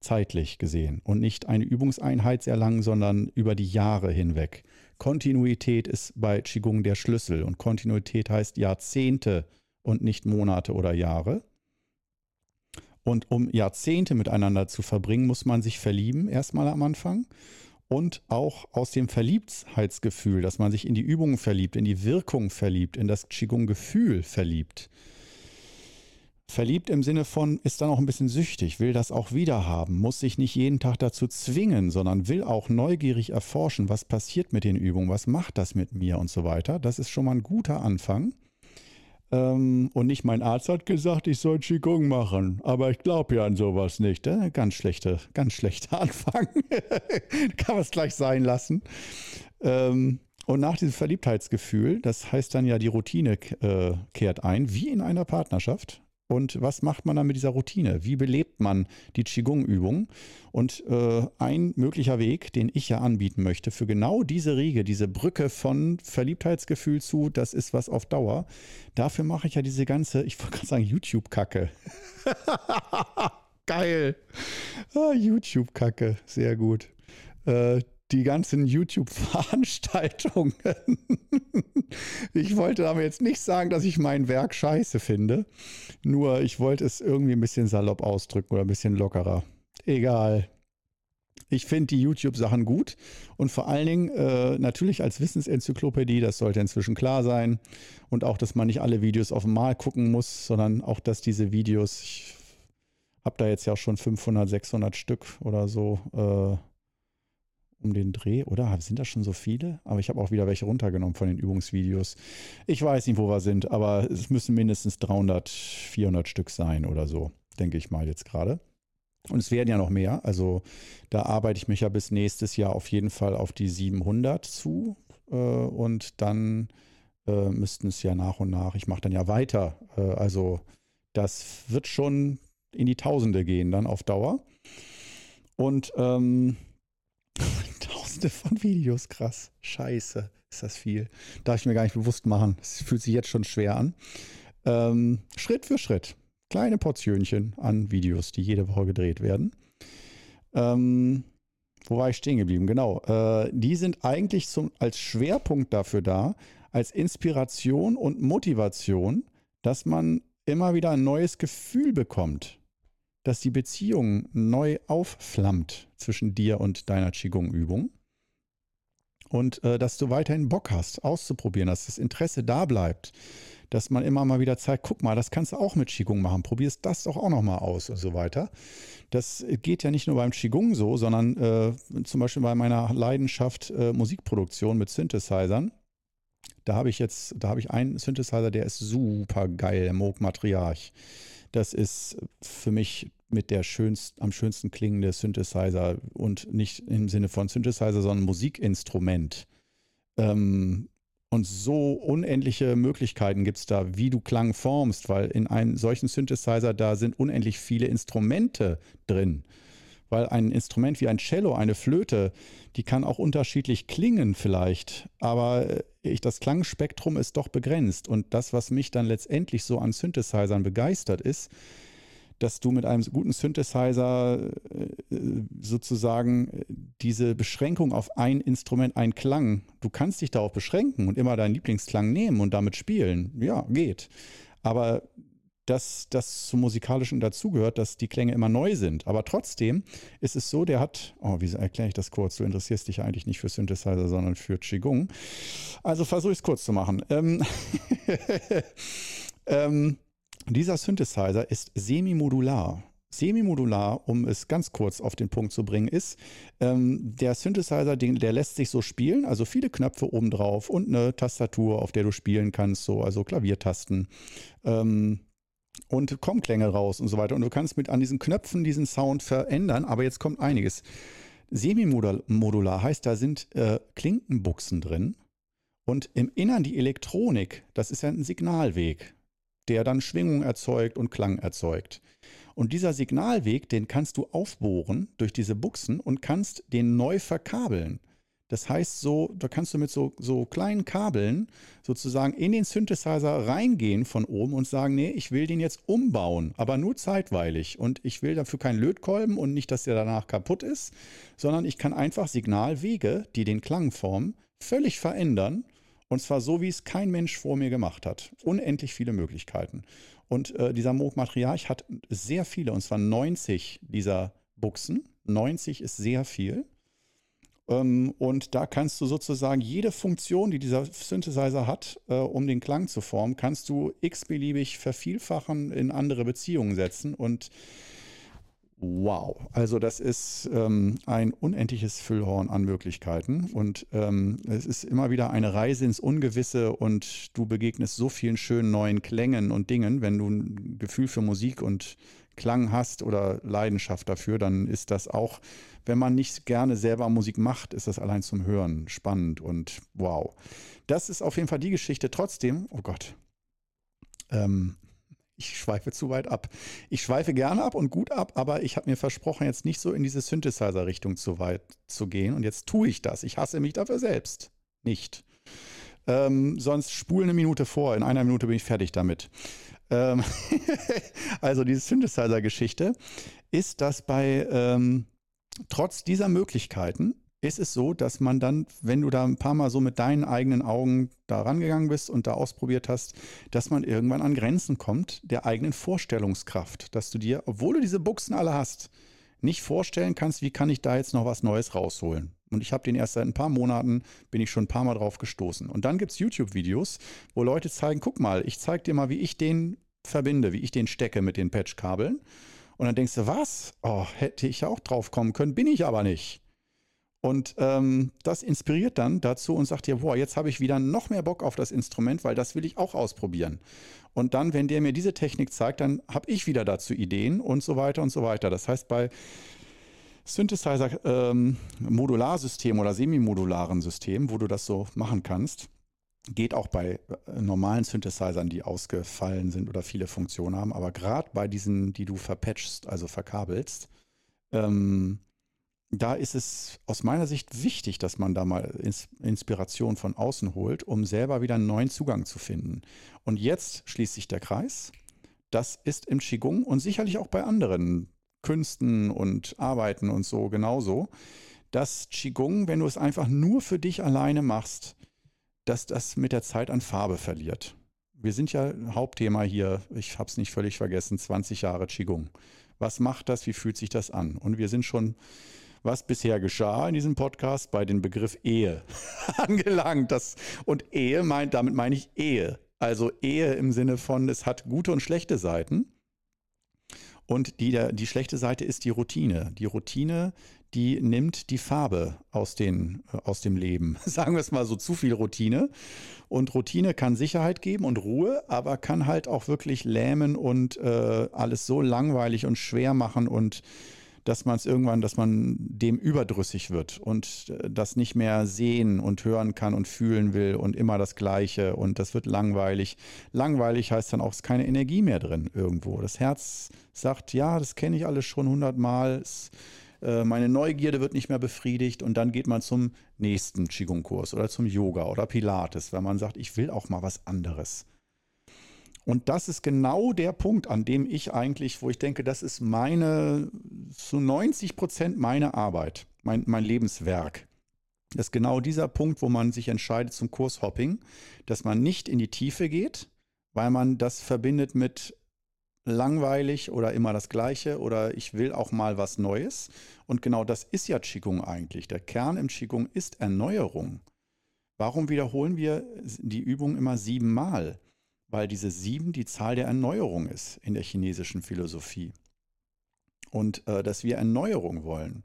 zeitlich gesehen. Und nicht eine Übungseinheit sehr lang, sondern über die Jahre hinweg. Kontinuität ist bei Qigong der Schlüssel. Und Kontinuität heißt Jahrzehnte und nicht Monate oder Jahre. Und um Jahrzehnte miteinander zu verbringen, muss man sich verlieben, erstmal am Anfang. Und auch aus dem Verliebtheitsgefühl, dass man sich in die Übungen verliebt, in die Wirkung verliebt, in das Qigong-Gefühl verliebt. Verliebt im Sinne von, ist dann auch ein bisschen süchtig, will das auch wieder haben, muss sich nicht jeden Tag dazu zwingen, sondern will auch neugierig erforschen, was passiert mit den Übungen, was macht das mit mir und so weiter. Das ist schon mal ein guter Anfang. Ähm, und nicht mein Arzt hat gesagt, ich soll Qigong machen, aber ich glaube ja an sowas nicht. Äh? Ganz schlechte, ganz schlechter Anfang. Kann man es gleich sein lassen. Ähm, und nach diesem Verliebtheitsgefühl, das heißt dann ja, die Routine äh, kehrt ein, wie in einer Partnerschaft. Und was macht man dann mit dieser Routine? Wie belebt man die Qigong-Übung? Und äh, ein möglicher Weg, den ich ja anbieten möchte, für genau diese Riege, diese Brücke von Verliebtheitsgefühl zu, das ist was auf Dauer, dafür mache ich ja diese ganze, ich wollte gerade sagen, YouTube-Kacke. Geil. Ah, YouTube-Kacke, sehr gut. Äh, die ganzen YouTube-Veranstaltungen. ich wollte aber jetzt nicht sagen, dass ich mein Werk scheiße finde. Nur ich wollte es irgendwie ein bisschen salopp ausdrücken oder ein bisschen lockerer. Egal. Ich finde die YouTube-Sachen gut und vor allen Dingen äh, natürlich als Wissensenzyklopädie, das sollte inzwischen klar sein. Und auch, dass man nicht alle Videos auf einmal gucken muss, sondern auch, dass diese Videos, ich habe da jetzt ja schon 500, 600 Stück oder so äh, um den Dreh, oder? Sind das schon so viele? Aber ich habe auch wieder welche runtergenommen von den Übungsvideos. Ich weiß nicht, wo wir sind, aber es müssen mindestens 300, 400 Stück sein oder so, denke ich mal jetzt gerade. Und es werden ja noch mehr. Also da arbeite ich mich ja bis nächstes Jahr auf jeden Fall auf die 700 zu. Äh, und dann äh, müssten es ja nach und nach, ich mache dann ja weiter. Äh, also das wird schon in die Tausende gehen dann auf Dauer. Und ähm, Tausende von Videos, krass. Scheiße, ist das viel. Darf ich mir gar nicht bewusst machen. Es fühlt sich jetzt schon schwer an. Ähm, Schritt für Schritt. Kleine Portionchen an Videos, die jede Woche gedreht werden. Ähm, wo war ich stehen geblieben? Genau. Äh, die sind eigentlich zum, als Schwerpunkt dafür da, als Inspiration und Motivation, dass man immer wieder ein neues Gefühl bekommt dass die Beziehung neu aufflammt zwischen dir und deiner Qigong-Übung. Und äh, dass du weiterhin Bock hast, auszuprobieren, dass das Interesse da bleibt, dass man immer mal wieder zeigt, guck mal, das kannst du auch mit Qigong machen, probierst das doch auch nochmal aus und so weiter. Das geht ja nicht nur beim Qigong so, sondern äh, zum Beispiel bei meiner Leidenschaft äh, Musikproduktion mit Synthesizern. Da habe ich jetzt, da habe ich einen Synthesizer, der ist super geil, Moog Matriarch. Das ist für mich mit der schönst, am schönsten klingende Synthesizer und nicht im Sinne von Synthesizer, sondern Musikinstrument. Ähm, und so unendliche Möglichkeiten gibt es da, wie du Klang formst, weil in einem solchen Synthesizer, da sind unendlich viele Instrumente drin. Weil ein Instrument wie ein Cello, eine Flöte, die kann auch unterschiedlich klingen vielleicht, aber äh, ich, das Klangspektrum ist doch begrenzt. Und das, was mich dann letztendlich so an Synthesizern begeistert, ist, dass du mit einem guten Synthesizer äh, sozusagen äh, diese Beschränkung auf ein Instrument, ein Klang, du kannst dich darauf beschränken und immer deinen Lieblingsklang nehmen und damit spielen. Ja, geht. Aber dass das zum Musikalischen dazugehört, dass die Klänge immer neu sind. Aber trotzdem ist es so, der hat, oh, wie erkläre ich das kurz? Du interessierst dich eigentlich nicht für Synthesizer, sondern für Qigong. Also versuche ich es kurz zu machen. Ähm, ähm, dieser Synthesizer ist semimodular. Semimodular, um es ganz kurz auf den Punkt zu bringen, ist, ähm, der Synthesizer, den, der lässt sich so spielen, also viele Knöpfe oben drauf und eine Tastatur, auf der du spielen kannst, so, also Klaviertasten. Ähm, und Kommklänge raus und so weiter. Und du kannst mit an diesen Knöpfen diesen Sound verändern, aber jetzt kommt einiges. Semimodular heißt, da sind äh, Klinkenbuchsen drin und im Innern die Elektronik, das ist ja ein Signalweg, der dann Schwingung erzeugt und Klang erzeugt. Und dieser Signalweg, den kannst du aufbohren durch diese Buchsen und kannst den neu verkabeln. Das heißt, so, da kannst du mit so, so kleinen Kabeln sozusagen in den Synthesizer reingehen von oben und sagen, nee, ich will den jetzt umbauen, aber nur zeitweilig. Und ich will dafür keinen Lötkolben und nicht, dass der danach kaputt ist, sondern ich kann einfach Signalwege, die den Klang formen, völlig verändern. Und zwar so, wie es kein Mensch vor mir gemacht hat. Unendlich viele Möglichkeiten. Und äh, dieser Moog Matriarch hat sehr viele, und zwar 90 dieser Buchsen. 90 ist sehr viel. Ähm, und da kannst du sozusagen jede Funktion, die dieser Synthesizer hat, äh, um den Klang zu formen, kannst du x-beliebig vervielfachen, in andere Beziehungen setzen. Und Wow, also das ist ähm, ein unendliches Füllhorn an Möglichkeiten. Und ähm, es ist immer wieder eine Reise ins Ungewisse und du begegnest so vielen schönen neuen Klängen und Dingen, wenn du ein Gefühl für Musik und Klang hast oder Leidenschaft dafür, dann ist das auch, wenn man nicht gerne selber Musik macht, ist das allein zum Hören spannend und wow. Das ist auf jeden Fall die Geschichte. Trotzdem, oh Gott, ähm, ich schweife zu weit ab. Ich schweife gerne ab und gut ab, aber ich habe mir versprochen, jetzt nicht so in diese Synthesizer-Richtung zu weit zu gehen. Und jetzt tue ich das. Ich hasse mich dafür selbst. Nicht. Ähm, sonst spule eine Minute vor. In einer Minute bin ich fertig damit. Ähm also diese Synthesizer-Geschichte ist, dass bei ähm, trotz dieser Möglichkeiten ist es so, dass man dann, wenn du da ein paar Mal so mit deinen eigenen Augen da rangegangen bist und da ausprobiert hast, dass man irgendwann an Grenzen kommt der eigenen Vorstellungskraft, dass du dir, obwohl du diese Buchsen alle hast, nicht vorstellen kannst, wie kann ich da jetzt noch was Neues rausholen. Und ich habe den erst seit ein paar Monaten, bin ich schon ein paar Mal drauf gestoßen. Und dann gibt es YouTube-Videos, wo Leute zeigen, guck mal, ich zeige dir mal, wie ich den verbinde, wie ich den stecke mit den Patchkabeln. Und dann denkst du, was? Oh, hätte ich auch drauf kommen können, bin ich aber nicht. Und ähm, das inspiriert dann dazu und sagt dir, boah, jetzt habe ich wieder noch mehr Bock auf das Instrument, weil das will ich auch ausprobieren. Und dann, wenn der mir diese Technik zeigt, dann habe ich wieder dazu Ideen und so weiter und so weiter. Das heißt, bei Synthesizer-Modularsystemen ähm, oder semimodularen Systemen, wo du das so machen kannst, geht auch bei äh, normalen Synthesizern, die ausgefallen sind oder viele Funktionen haben, aber gerade bei diesen, die du verpatchst, also verkabelst, ähm, da ist es aus meiner Sicht wichtig, dass man da mal Inspiration von außen holt, um selber wieder einen neuen Zugang zu finden. Und jetzt schließt sich der Kreis. Das ist im Qigong und sicherlich auch bei anderen Künsten und Arbeiten und so genauso. dass Qigong, wenn du es einfach nur für dich alleine machst, dass das mit der Zeit an Farbe verliert. Wir sind ja Hauptthema hier, ich habe es nicht völlig vergessen, 20 Jahre Qigong. Was macht das? Wie fühlt sich das an? Und wir sind schon was bisher geschah in diesem Podcast bei dem Begriff Ehe angelangt. Das, und Ehe meint, damit meine ich Ehe. Also Ehe im Sinne von, es hat gute und schlechte Seiten. Und die, die schlechte Seite ist die Routine. Die Routine, die nimmt die Farbe aus, den, äh, aus dem Leben. Sagen wir es mal so, zu viel Routine. Und Routine kann Sicherheit geben und Ruhe, aber kann halt auch wirklich lähmen und äh, alles so langweilig und schwer machen und dass man es irgendwann, dass man dem überdrüssig wird und äh, das nicht mehr sehen und hören kann und fühlen will und immer das Gleiche und das wird langweilig. Langweilig heißt dann auch, es ist keine Energie mehr drin irgendwo. Das Herz sagt, ja, das kenne ich alles schon hundertmal. Äh, meine Neugierde wird nicht mehr befriedigt und dann geht man zum nächsten Qigong-Kurs oder zum Yoga oder Pilates, weil man sagt, ich will auch mal was anderes. Und das ist genau der Punkt, an dem ich eigentlich, wo ich denke, das ist meine, zu 90 Prozent meine Arbeit, mein, mein Lebenswerk. Das ist genau dieser Punkt, wo man sich entscheidet zum Kurshopping, dass man nicht in die Tiefe geht, weil man das verbindet mit langweilig oder immer das Gleiche oder ich will auch mal was Neues. Und genau das ist ja Qigong eigentlich. Der Kern im Qigong ist Erneuerung. Warum wiederholen wir die Übung immer siebenmal? Weil diese sieben die Zahl der Erneuerung ist in der chinesischen Philosophie. Und äh, dass wir Erneuerung wollen.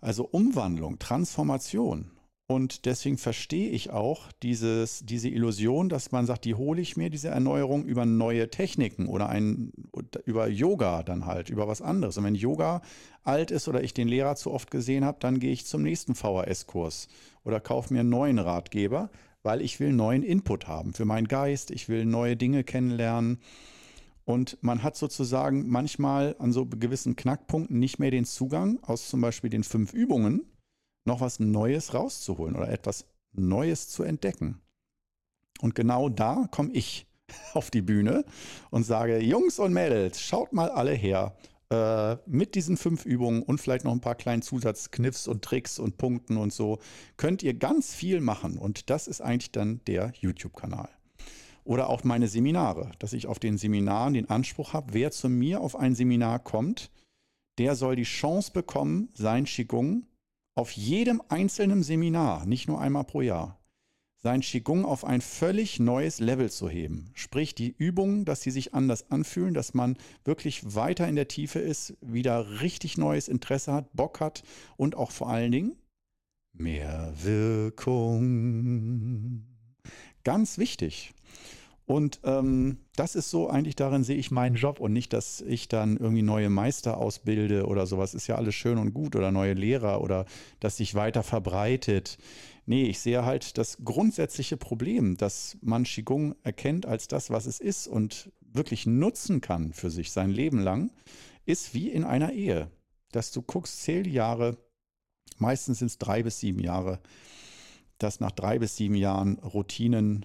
Also Umwandlung, Transformation. Und deswegen verstehe ich auch dieses, diese Illusion, dass man sagt, die hole ich mir, diese Erneuerung, über neue Techniken oder ein, über Yoga dann halt, über was anderes. Und wenn Yoga alt ist oder ich den Lehrer zu oft gesehen habe, dann gehe ich zum nächsten VHS-Kurs oder kaufe mir einen neuen Ratgeber, weil ich will neuen Input haben für meinen Geist, ich will neue Dinge kennenlernen. Und man hat sozusagen manchmal an so gewissen Knackpunkten nicht mehr den Zugang aus zum Beispiel den fünf Übungen, noch was Neues rauszuholen oder etwas Neues zu entdecken. Und genau da komme ich auf die Bühne und sage, Jungs und Mädels, schaut mal alle her. Äh, mit diesen fünf Übungen und vielleicht noch ein paar kleinen Zusatzkniffs und Tricks und Punkten und so könnt ihr ganz viel machen. Und das ist eigentlich dann der YouTube-Kanal. Oder auch meine Seminare, dass ich auf den Seminaren den Anspruch habe, wer zu mir auf ein Seminar kommt, der soll die Chance bekommen, sein Qigong auf jedem einzelnen Seminar, nicht nur einmal pro Jahr, sein Qigong auf ein völlig neues Level zu heben. Sprich, die Übungen, dass sie sich anders anfühlen, dass man wirklich weiter in der Tiefe ist, wieder richtig neues Interesse hat, Bock hat und auch vor allen Dingen mehr Wirkung. Ganz wichtig. Und ähm, das ist so eigentlich, darin sehe ich meinen Job und nicht, dass ich dann irgendwie neue Meister ausbilde oder sowas. Ist ja alles schön und gut oder neue Lehrer oder dass sich weiter verbreitet. Nee, ich sehe halt das grundsätzliche Problem, dass man Qigong erkennt als das, was es ist und wirklich nutzen kann für sich sein Leben lang, ist wie in einer Ehe. Dass du guckst, zähl Jahre, meistens sind es drei bis sieben Jahre, dass nach drei bis sieben Jahren Routinen,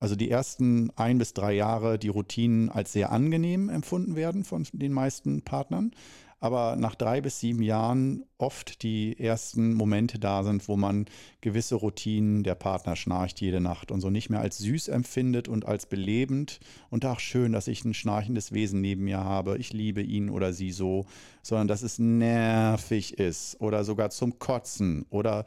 also die ersten ein bis drei Jahre, die Routinen als sehr angenehm empfunden werden von den meisten Partnern. Aber nach drei bis sieben Jahren oft die ersten Momente da sind, wo man gewisse Routinen, der Partner schnarcht jede Nacht und so nicht mehr als süß empfindet und als belebend und ach schön, dass ich ein schnarchendes Wesen neben mir habe, ich liebe ihn oder sie so, sondern dass es nervig ist oder sogar zum Kotzen oder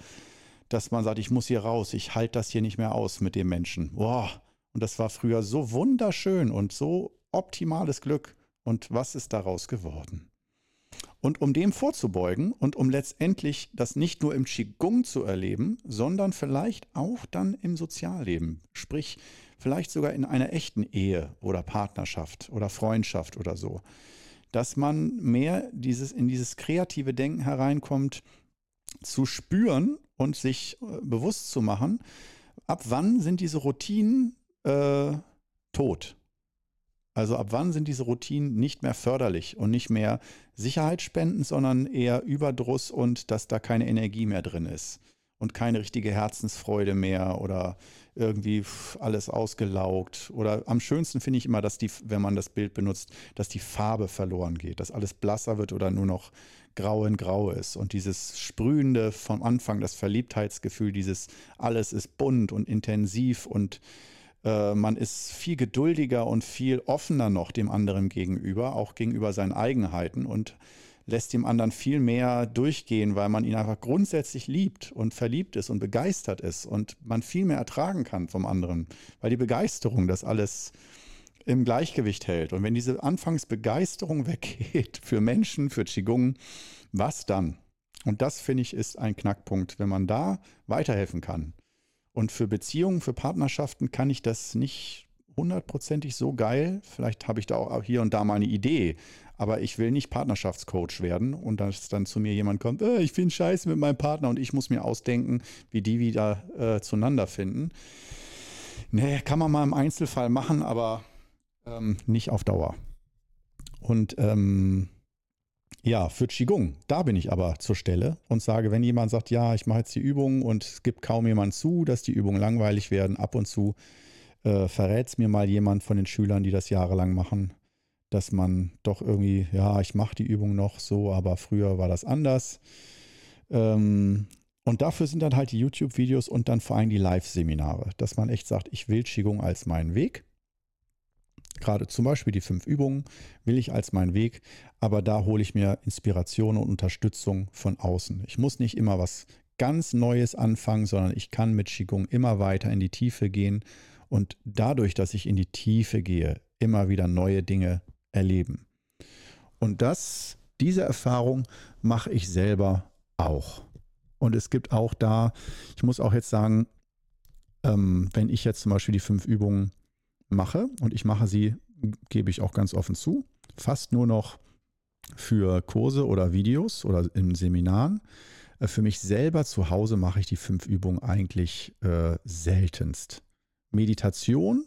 dass man sagt, ich muss hier raus, ich halte das hier nicht mehr aus mit dem Menschen. Boah. Und das war früher so wunderschön und so optimales Glück. Und was ist daraus geworden? Und um dem vorzubeugen und um letztendlich das nicht nur im Qigong zu erleben, sondern vielleicht auch dann im Sozialleben, sprich vielleicht sogar in einer echten Ehe oder Partnerschaft oder Freundschaft oder so, dass man mehr dieses, in dieses kreative Denken hereinkommt, zu spüren und sich äh, bewusst zu machen, ab wann sind diese Routinen äh, tot. Also ab wann sind diese Routinen nicht mehr förderlich und nicht mehr sicherheitsspendend, sondern eher Überdruss und dass da keine Energie mehr drin ist und keine richtige Herzensfreude mehr oder irgendwie alles ausgelaugt. Oder am schönsten finde ich immer, dass die, wenn man das Bild benutzt, dass die Farbe verloren geht, dass alles blasser wird oder nur noch grau in grau ist. Und dieses Sprühende vom Anfang, das Verliebtheitsgefühl, dieses alles ist bunt und intensiv und äh, man ist viel geduldiger und viel offener noch dem anderen gegenüber, auch gegenüber seinen Eigenheiten und lässt dem anderen viel mehr durchgehen, weil man ihn einfach grundsätzlich liebt und verliebt ist und begeistert ist und man viel mehr ertragen kann vom anderen, weil die Begeisterung das alles im Gleichgewicht hält. Und wenn diese Anfangsbegeisterung weggeht für Menschen, für Qigong, was dann? Und das finde ich ist ein Knackpunkt, wenn man da weiterhelfen kann. Und für Beziehungen, für Partnerschaften kann ich das nicht hundertprozentig so geil. Vielleicht habe ich da auch hier und da mal eine Idee. Aber ich will nicht Partnerschaftscoach werden und dass dann zu mir jemand kommt, äh, ich finde scheiße mit meinem Partner und ich muss mir ausdenken, wie die wieder äh, zueinander finden. Nee, kann man mal im Einzelfall machen, aber ähm, nicht auf Dauer. Und ähm, ja, für Qigong, da bin ich aber zur Stelle und sage, wenn jemand sagt, ja, ich mache jetzt die Übung und es gibt kaum jemand zu, dass die Übungen langweilig werden, ab und zu äh, verrät es mir mal jemand von den Schülern, die das jahrelang machen, dass man doch irgendwie, ja, ich mache die Übung noch so, aber früher war das anders. Ähm, und dafür sind dann halt die YouTube-Videos und dann vor allem die Live-Seminare, dass man echt sagt, ich will Qigong als meinen Weg. Gerade zum Beispiel die fünf Übungen will ich als meinen Weg, aber da hole ich mir Inspiration und Unterstützung von außen. Ich muss nicht immer was ganz Neues anfangen, sondern ich kann mit Qigong immer weiter in die Tiefe gehen und dadurch, dass ich in die Tiefe gehe, immer wieder neue Dinge erleben. Und das, diese Erfahrung mache ich selber auch. Und es gibt auch da, ich muss auch jetzt sagen, ähm, wenn ich jetzt zum Beispiel die fünf Übungen mache und ich mache sie, gebe ich auch ganz offen zu, fast nur noch für Kurse oder Videos oder in Seminaren. Äh, für mich selber zu Hause mache ich die fünf Übungen eigentlich äh, seltenst. Meditation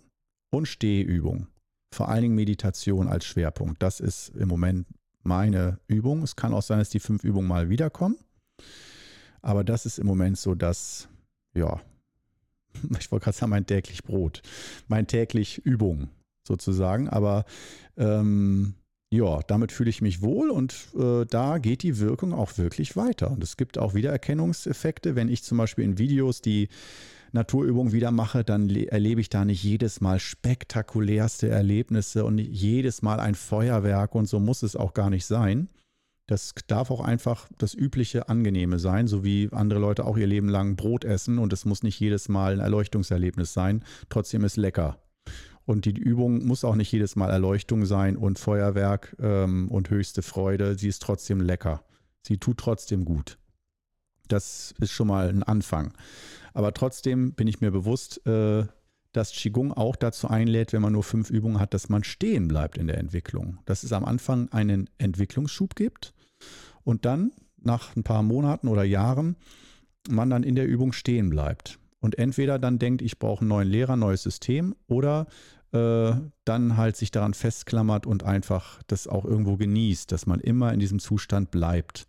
und Stehübung. Vor allen Dingen Meditation als Schwerpunkt. Das ist im Moment meine Übung. Es kann auch sein, dass die fünf Übungen mal wiederkommen. Aber das ist im Moment so das, ja, ich wollte gerade sagen, mein täglich Brot, mein täglich Übung sozusagen. Aber ähm, ja, damit fühle ich mich wohl und äh, da geht die Wirkung auch wirklich weiter. Und es gibt auch Wiedererkennungseffekte, wenn ich zum Beispiel in Videos die Naturübung wieder mache, dann erlebe ich da nicht jedes Mal spektakulärste Erlebnisse und jedes Mal ein Feuerwerk und so muss es auch gar nicht sein. Das darf auch einfach das übliche Angenehme sein, so wie andere Leute auch ihr Leben lang Brot essen und es muss nicht jedes Mal ein Erleuchtungserlebnis sein. Trotzdem ist lecker. Und die Übung muss auch nicht jedes Mal Erleuchtung sein und Feuerwerk ähm, und höchste Freude. Sie ist trotzdem lecker. Sie tut trotzdem gut. Das ist schon mal ein Anfang. Aber trotzdem bin ich mir bewusst, äh, dass Qigong auch dazu einlädt, wenn man nur fünf Übungen hat, dass man stehen bleibt in der Entwicklung. Dass es am Anfang einen Entwicklungsschub gibt und dann nach ein paar Monaten oder Jahren man dann in der Übung stehen bleibt. Und entweder dann denkt, ich brauche einen neuen Lehrer, neues System oder äh, dann halt sich daran festklammert und einfach das auch irgendwo genießt, dass man immer in diesem Zustand bleibt.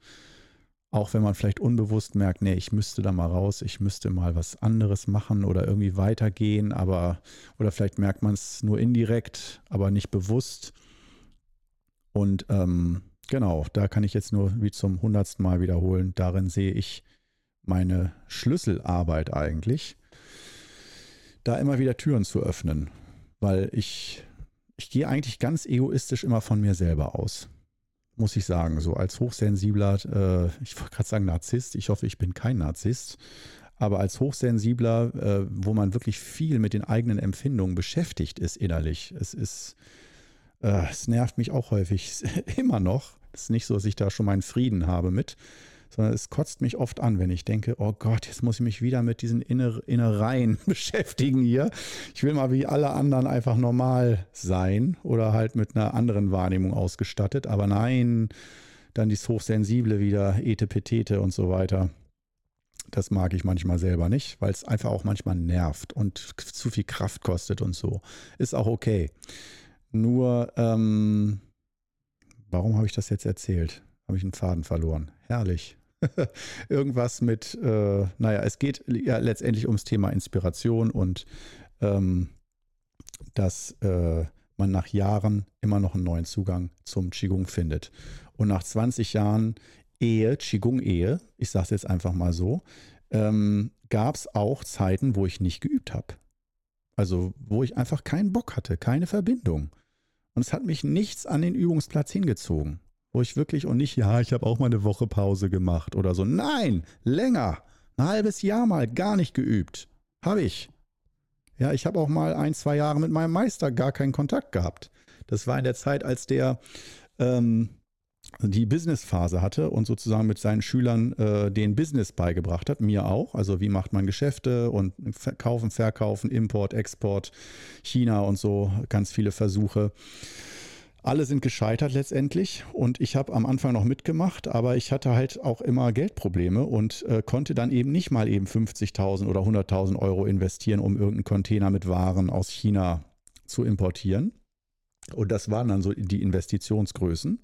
Auch wenn man vielleicht unbewusst merkt, nee, ich müsste da mal raus, ich müsste mal was anderes machen oder irgendwie weitergehen, aber oder vielleicht merkt man es nur indirekt, aber nicht bewusst. Und ähm, genau, da kann ich jetzt nur wie zum hundertsten Mal wiederholen. Darin sehe ich meine Schlüsselarbeit eigentlich, da immer wieder Türen zu öffnen, weil ich, ich gehe eigentlich ganz egoistisch immer von mir selber aus, muss ich sagen. So als hochsensibler, äh, ich wollte gerade sagen Narzisst, ich hoffe, ich bin kein Narzisst, aber als Hochsensibler, äh, wo man wirklich viel mit den eigenen Empfindungen beschäftigt ist innerlich, es ist, äh, es nervt mich auch häufig immer noch. Es ist nicht so, dass ich da schon meinen Frieden habe mit, sondern es kotzt mich oft an, wenn ich denke, oh Gott, jetzt muss ich mich wieder mit diesen Inner Innereien beschäftigen hier. Ich will mal wie alle anderen einfach normal sein oder halt mit einer anderen Wahrnehmung ausgestattet, aber nein, dann dieses Hochsensible wieder, Etepetete und so weiter. Das mag ich manchmal selber nicht, weil es einfach auch manchmal nervt und zu viel Kraft kostet und so. Ist auch okay. Nur, ähm, warum habe ich das jetzt erzählt? Habe ich einen Faden verloren. Herrlich. irgendwas mit, äh, naja, es geht ja letztendlich ums Thema Inspiration und ähm, dass äh, man nach Jahren immer noch einen neuen Zugang zum Qigong findet. Und nach 20 Jahren Ehe, Qigong-Ehe, ich sage es jetzt einfach mal so, ähm, gab es auch Zeiten, wo ich nicht geübt habe. Also wo ich einfach keinen Bock hatte, keine Verbindung. Und es hat mich nichts an den Übungsplatz hingezogen. Wo ich wirklich und nicht, ja, ich habe auch mal eine Woche Pause gemacht oder so. Nein, länger. Ein halbes Jahr mal gar nicht geübt. Habe ich. Ja, ich habe auch mal ein, zwei Jahre mit meinem Meister gar keinen Kontakt gehabt. Das war in der Zeit, als der ähm, die Businessphase hatte und sozusagen mit seinen Schülern äh, den Business beigebracht hat, mir auch. Also wie macht man Geschäfte und Kaufen, Verkaufen, Import, Export, China und so, ganz viele Versuche. Alle sind gescheitert letztendlich und ich habe am Anfang noch mitgemacht, aber ich hatte halt auch immer Geldprobleme und äh, konnte dann eben nicht mal eben 50.000 oder 100.000 Euro investieren, um irgendeinen Container mit Waren aus China zu importieren. Und das waren dann so die Investitionsgrößen.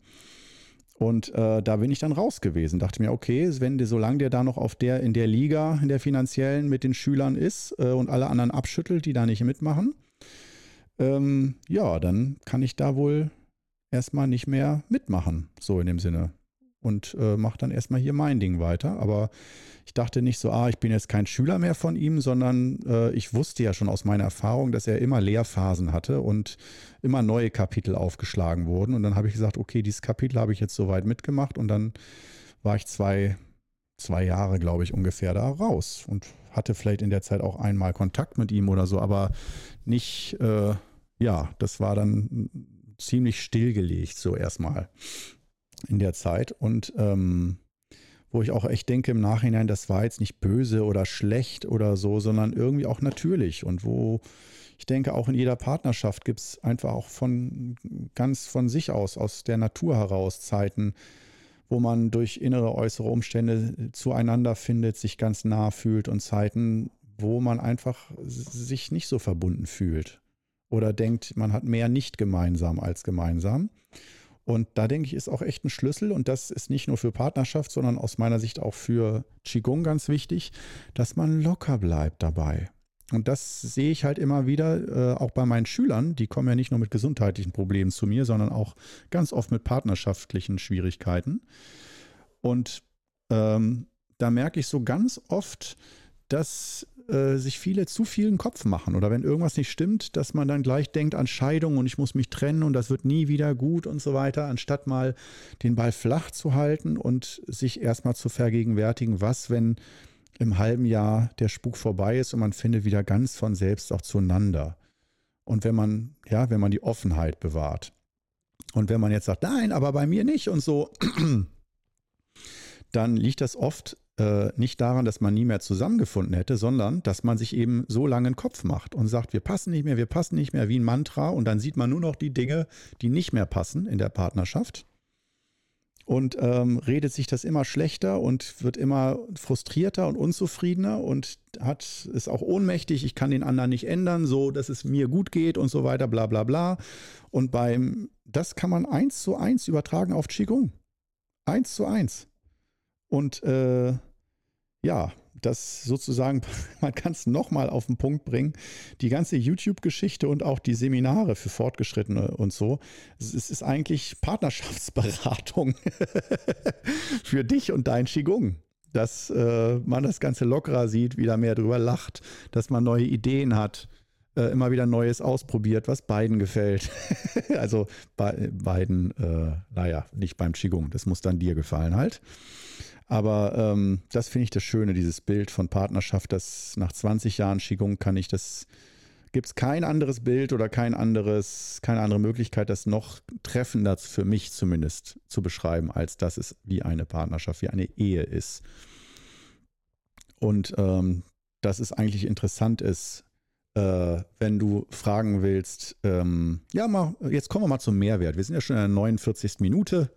Und äh, da bin ich dann raus gewesen. Dachte mir, okay, wenn der, solange der da noch auf der, in der Liga, in der finanziellen mit den Schülern ist äh, und alle anderen abschüttelt, die da nicht mitmachen, ähm, ja, dann kann ich da wohl erstmal nicht mehr mitmachen, so in dem Sinne. Und äh, mache dann erstmal hier mein Ding weiter. Aber ich dachte nicht so, ah, ich bin jetzt kein Schüler mehr von ihm, sondern äh, ich wusste ja schon aus meiner Erfahrung, dass er immer Lehrphasen hatte und immer neue Kapitel aufgeschlagen wurden. Und dann habe ich gesagt, okay, dieses Kapitel habe ich jetzt soweit mitgemacht und dann war ich zwei, zwei Jahre, glaube ich, ungefähr da raus und hatte vielleicht in der Zeit auch einmal Kontakt mit ihm oder so, aber nicht, äh, ja, das war dann ziemlich stillgelegt, so erstmal in der Zeit. Und ähm, wo ich auch echt denke im Nachhinein, das war jetzt nicht böse oder schlecht oder so, sondern irgendwie auch natürlich. Und wo ich denke, auch in jeder Partnerschaft gibt es einfach auch von ganz von sich aus, aus der Natur heraus Zeiten, wo man durch innere, äußere Umstände zueinander findet, sich ganz nah fühlt und Zeiten, wo man einfach sich nicht so verbunden fühlt oder denkt, man hat mehr nicht gemeinsam als gemeinsam. Und da denke ich, ist auch echt ein Schlüssel und das ist nicht nur für Partnerschaft, sondern aus meiner Sicht auch für Qigong ganz wichtig, dass man locker bleibt dabei. Und das sehe ich halt immer wieder, äh, auch bei meinen Schülern. Die kommen ja nicht nur mit gesundheitlichen Problemen zu mir, sondern auch ganz oft mit partnerschaftlichen Schwierigkeiten. Und ähm, da merke ich so ganz oft, dass äh, sich viele zu viel Kopf machen oder wenn irgendwas nicht stimmt, dass man dann gleich denkt an Scheidung und ich muss mich trennen und das wird nie wieder gut und so weiter, anstatt mal den Ball flach zu halten und sich erstmal zu vergegenwärtigen, was, wenn im halben Jahr der Spuk vorbei ist und man findet wieder ganz von selbst auch zueinander. Und wenn man, ja, wenn man die Offenheit bewahrt. Und wenn man jetzt sagt, nein, aber bei mir nicht und so, dann liegt das oft äh, nicht daran, dass man nie mehr zusammengefunden hätte, sondern dass man sich eben so lange einen Kopf macht und sagt, wir passen nicht mehr, wir passen nicht mehr wie ein Mantra und dann sieht man nur noch die Dinge, die nicht mehr passen in der Partnerschaft und ähm, redet sich das immer schlechter und wird immer frustrierter und unzufriedener und hat ist auch ohnmächtig, ich kann den anderen nicht ändern, so dass es mir gut geht und so weiter, bla bla bla. Und beim, das kann man eins zu eins übertragen auf Qigong. Eins zu eins. Und äh, ja, das sozusagen, man kann es nochmal auf den Punkt bringen, die ganze YouTube-Geschichte und auch die Seminare für Fortgeschrittene und so, es ist eigentlich Partnerschaftsberatung für dich und dein Qigong. Dass äh, man das Ganze lockerer sieht, wieder mehr drüber lacht, dass man neue Ideen hat, äh, immer wieder Neues ausprobiert, was beiden gefällt. also bei beiden, äh, naja, nicht beim Qigong, das muss dann dir gefallen halt. Aber ähm, das finde ich das Schöne, dieses Bild von Partnerschaft, dass nach 20 Jahren Qigong kann ich das, gibt es kein anderes Bild oder kein anderes, keine andere Möglichkeit, das noch treffender für mich zumindest zu beschreiben, als dass es wie eine Partnerschaft, wie eine Ehe ist. Und ähm, dass es eigentlich interessant ist, äh, wenn du fragen willst, ähm, ja, mal, jetzt kommen wir mal zum Mehrwert. Wir sind ja schon in der 49. Minute.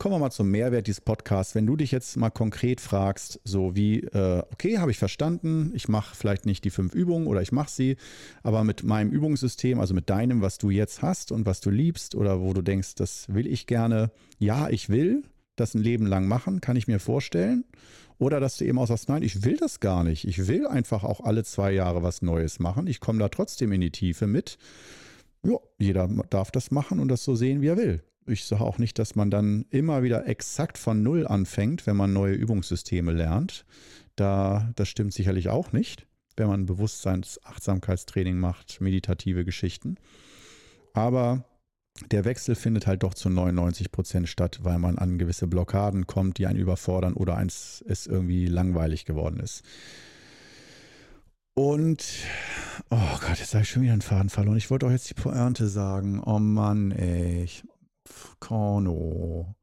Kommen wir mal zum Mehrwert dieses Podcasts. Wenn du dich jetzt mal konkret fragst, so wie, äh, okay, habe ich verstanden, ich mache vielleicht nicht die fünf Übungen oder ich mache sie, aber mit meinem Übungssystem, also mit deinem, was du jetzt hast und was du liebst oder wo du denkst, das will ich gerne, ja, ich will das ein Leben lang machen, kann ich mir vorstellen. Oder dass du eben auch sagst, nein, ich will das gar nicht. Ich will einfach auch alle zwei Jahre was Neues machen. Ich komme da trotzdem in die Tiefe mit. Ja, jeder darf das machen und das so sehen, wie er will ich sage auch nicht, dass man dann immer wieder exakt von Null anfängt, wenn man neue Übungssysteme lernt. Da, das stimmt sicherlich auch nicht, wenn man Bewusstseins-, Achtsamkeitstraining macht, meditative Geschichten. Aber der Wechsel findet halt doch zu 99 Prozent statt, weil man an gewisse Blockaden kommt, die einen überfordern oder eins es irgendwie langweilig geworden ist. Und, oh Gott, jetzt habe ich schon wieder einen Faden verloren. Ich wollte auch jetzt die Pointe sagen. Oh Mann, ey. Korno.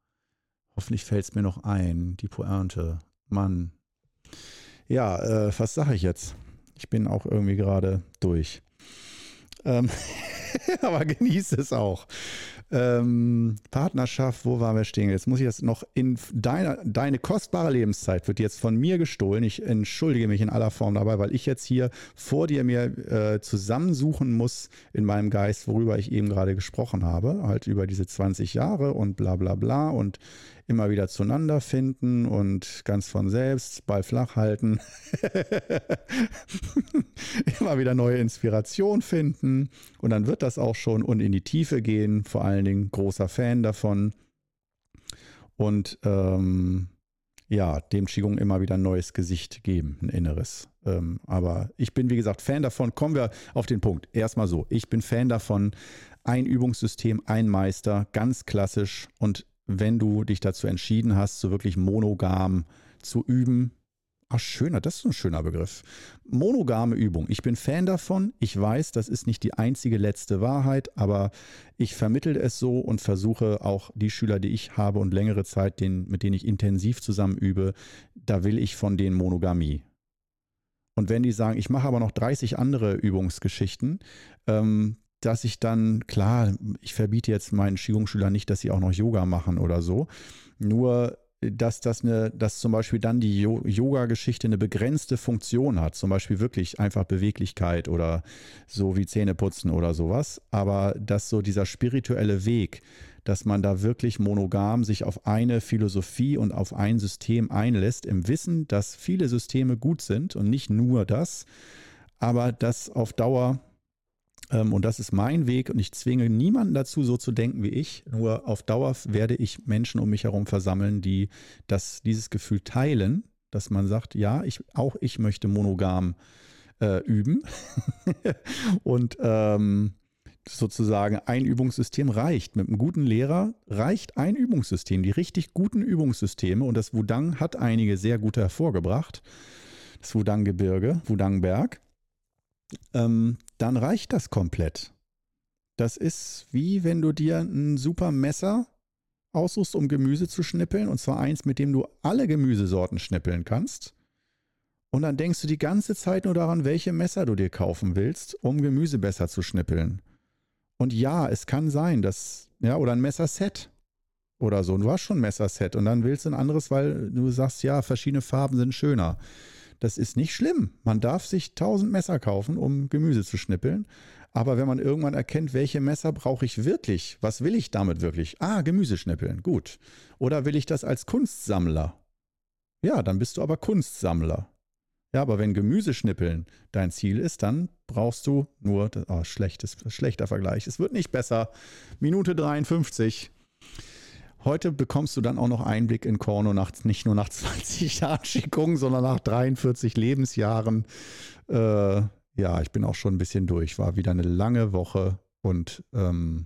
Hoffentlich fällt es mir noch ein, die Pointe. Mann. Ja, äh, was sage ich jetzt? Ich bin auch irgendwie gerade durch. Ähm, aber genieße es auch. Ähm, Partnerschaft, wo waren wir stehen? Jetzt muss ich das noch in deine, deine kostbare Lebenszeit wird jetzt von mir gestohlen. Ich entschuldige mich in aller Form dabei, weil ich jetzt hier vor dir mir äh, zusammensuchen muss in meinem Geist, worüber ich eben gerade gesprochen habe. Halt über diese 20 Jahre und bla bla bla und immer wieder zueinander finden und ganz von selbst, Ball flach halten, immer wieder neue Inspiration finden und dann wird das auch schon und in die Tiefe gehen, vor allen Dingen großer Fan davon. und ähm, ja, dem Qigong immer wieder ein neues Gesicht geben, ein inneres. Ähm, aber ich bin, wie gesagt, Fan davon. Kommen wir auf den Punkt. Erstmal so. Ich bin Fan davon. Ein Übungssystem, ein Meister, ganz klassisch. Und wenn du dich dazu entschieden hast, so wirklich monogam zu üben, Ach, schöner, das ist ein schöner Begriff. Monogame Übung. Ich bin Fan davon. Ich weiß, das ist nicht die einzige letzte Wahrheit, aber ich vermittle es so und versuche auch die Schüler, die ich habe und längere Zeit, den, mit denen ich intensiv zusammen übe, da will ich von denen Monogamie. Und wenn die sagen, ich mache aber noch 30 andere Übungsgeschichten, ähm, dass ich dann, klar, ich verbiete jetzt meinen Qigong-Schülern nicht, dass sie auch noch Yoga machen oder so. Nur dass das eine, dass zum Beispiel dann die Yoga-Geschichte eine begrenzte Funktion hat, zum Beispiel wirklich einfach Beweglichkeit oder so wie Zähneputzen oder sowas, aber dass so dieser spirituelle Weg, dass man da wirklich monogam sich auf eine Philosophie und auf ein System einlässt, im Wissen, dass viele Systeme gut sind und nicht nur das, aber dass auf Dauer und das ist mein Weg und ich zwinge niemanden dazu, so zu denken wie ich. Nur auf Dauer werde ich Menschen um mich herum versammeln, die das, dieses Gefühl teilen, dass man sagt, ja, ich, auch ich möchte monogam äh, üben. und ähm, sozusagen ein Übungssystem reicht. Mit einem guten Lehrer reicht ein Übungssystem. Die richtig guten Übungssysteme, und das Wudang hat einige sehr gute hervorgebracht, das Wudang-Gebirge, Wudang-Berg, ähm, dann reicht das komplett. Das ist wie wenn du dir ein super Messer aussuchst, um Gemüse zu schnippeln, und zwar eins, mit dem du alle Gemüsesorten schnippeln kannst. Und dann denkst du die ganze Zeit nur daran, welche Messer du dir kaufen willst, um Gemüse besser zu schnippeln. Und ja, es kann sein, dass, ja, oder ein Messerset oder so. Du hast schon ein Messerset und dann willst du ein anderes, weil du sagst, ja, verschiedene Farben sind schöner. Das ist nicht schlimm. Man darf sich tausend Messer kaufen, um Gemüse zu schnippeln. Aber wenn man irgendwann erkennt, welche Messer brauche ich wirklich, was will ich damit wirklich? Ah, Gemüse schnippeln, gut. Oder will ich das als Kunstsammler? Ja, dann bist du aber Kunstsammler. Ja, aber wenn Gemüseschnippeln dein Ziel ist, dann brauchst du nur, oh, schlechtes, schlechter Vergleich, es wird nicht besser. Minute 53. Heute bekommst du dann auch noch Einblick in Korno nach, nicht nur nach 20 Jahren Schickung, sondern nach 43 Lebensjahren. Äh, ja, ich bin auch schon ein bisschen durch. War wieder eine lange Woche und ähm,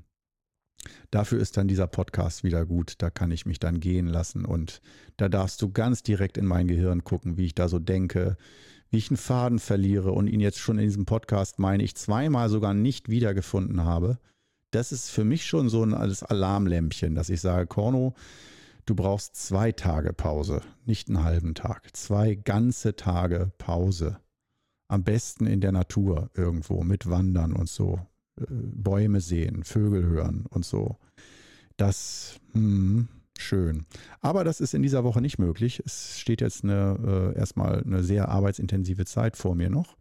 dafür ist dann dieser Podcast wieder gut. Da kann ich mich dann gehen lassen und da darfst du ganz direkt in mein Gehirn gucken, wie ich da so denke, wie ich einen Faden verliere und ihn jetzt schon in diesem Podcast, meine ich, zweimal sogar nicht wiedergefunden habe das ist für mich schon so ein Alarmlämpchen, dass ich sage, Korno, du brauchst zwei Tage Pause, nicht einen halben Tag. Zwei ganze Tage Pause. Am besten in der Natur irgendwo mit Wandern und so. Äh, Bäume sehen, Vögel hören und so. Das, hm, schön. Aber das ist in dieser Woche nicht möglich. Es steht jetzt eine, äh, erstmal eine sehr arbeitsintensive Zeit vor mir noch.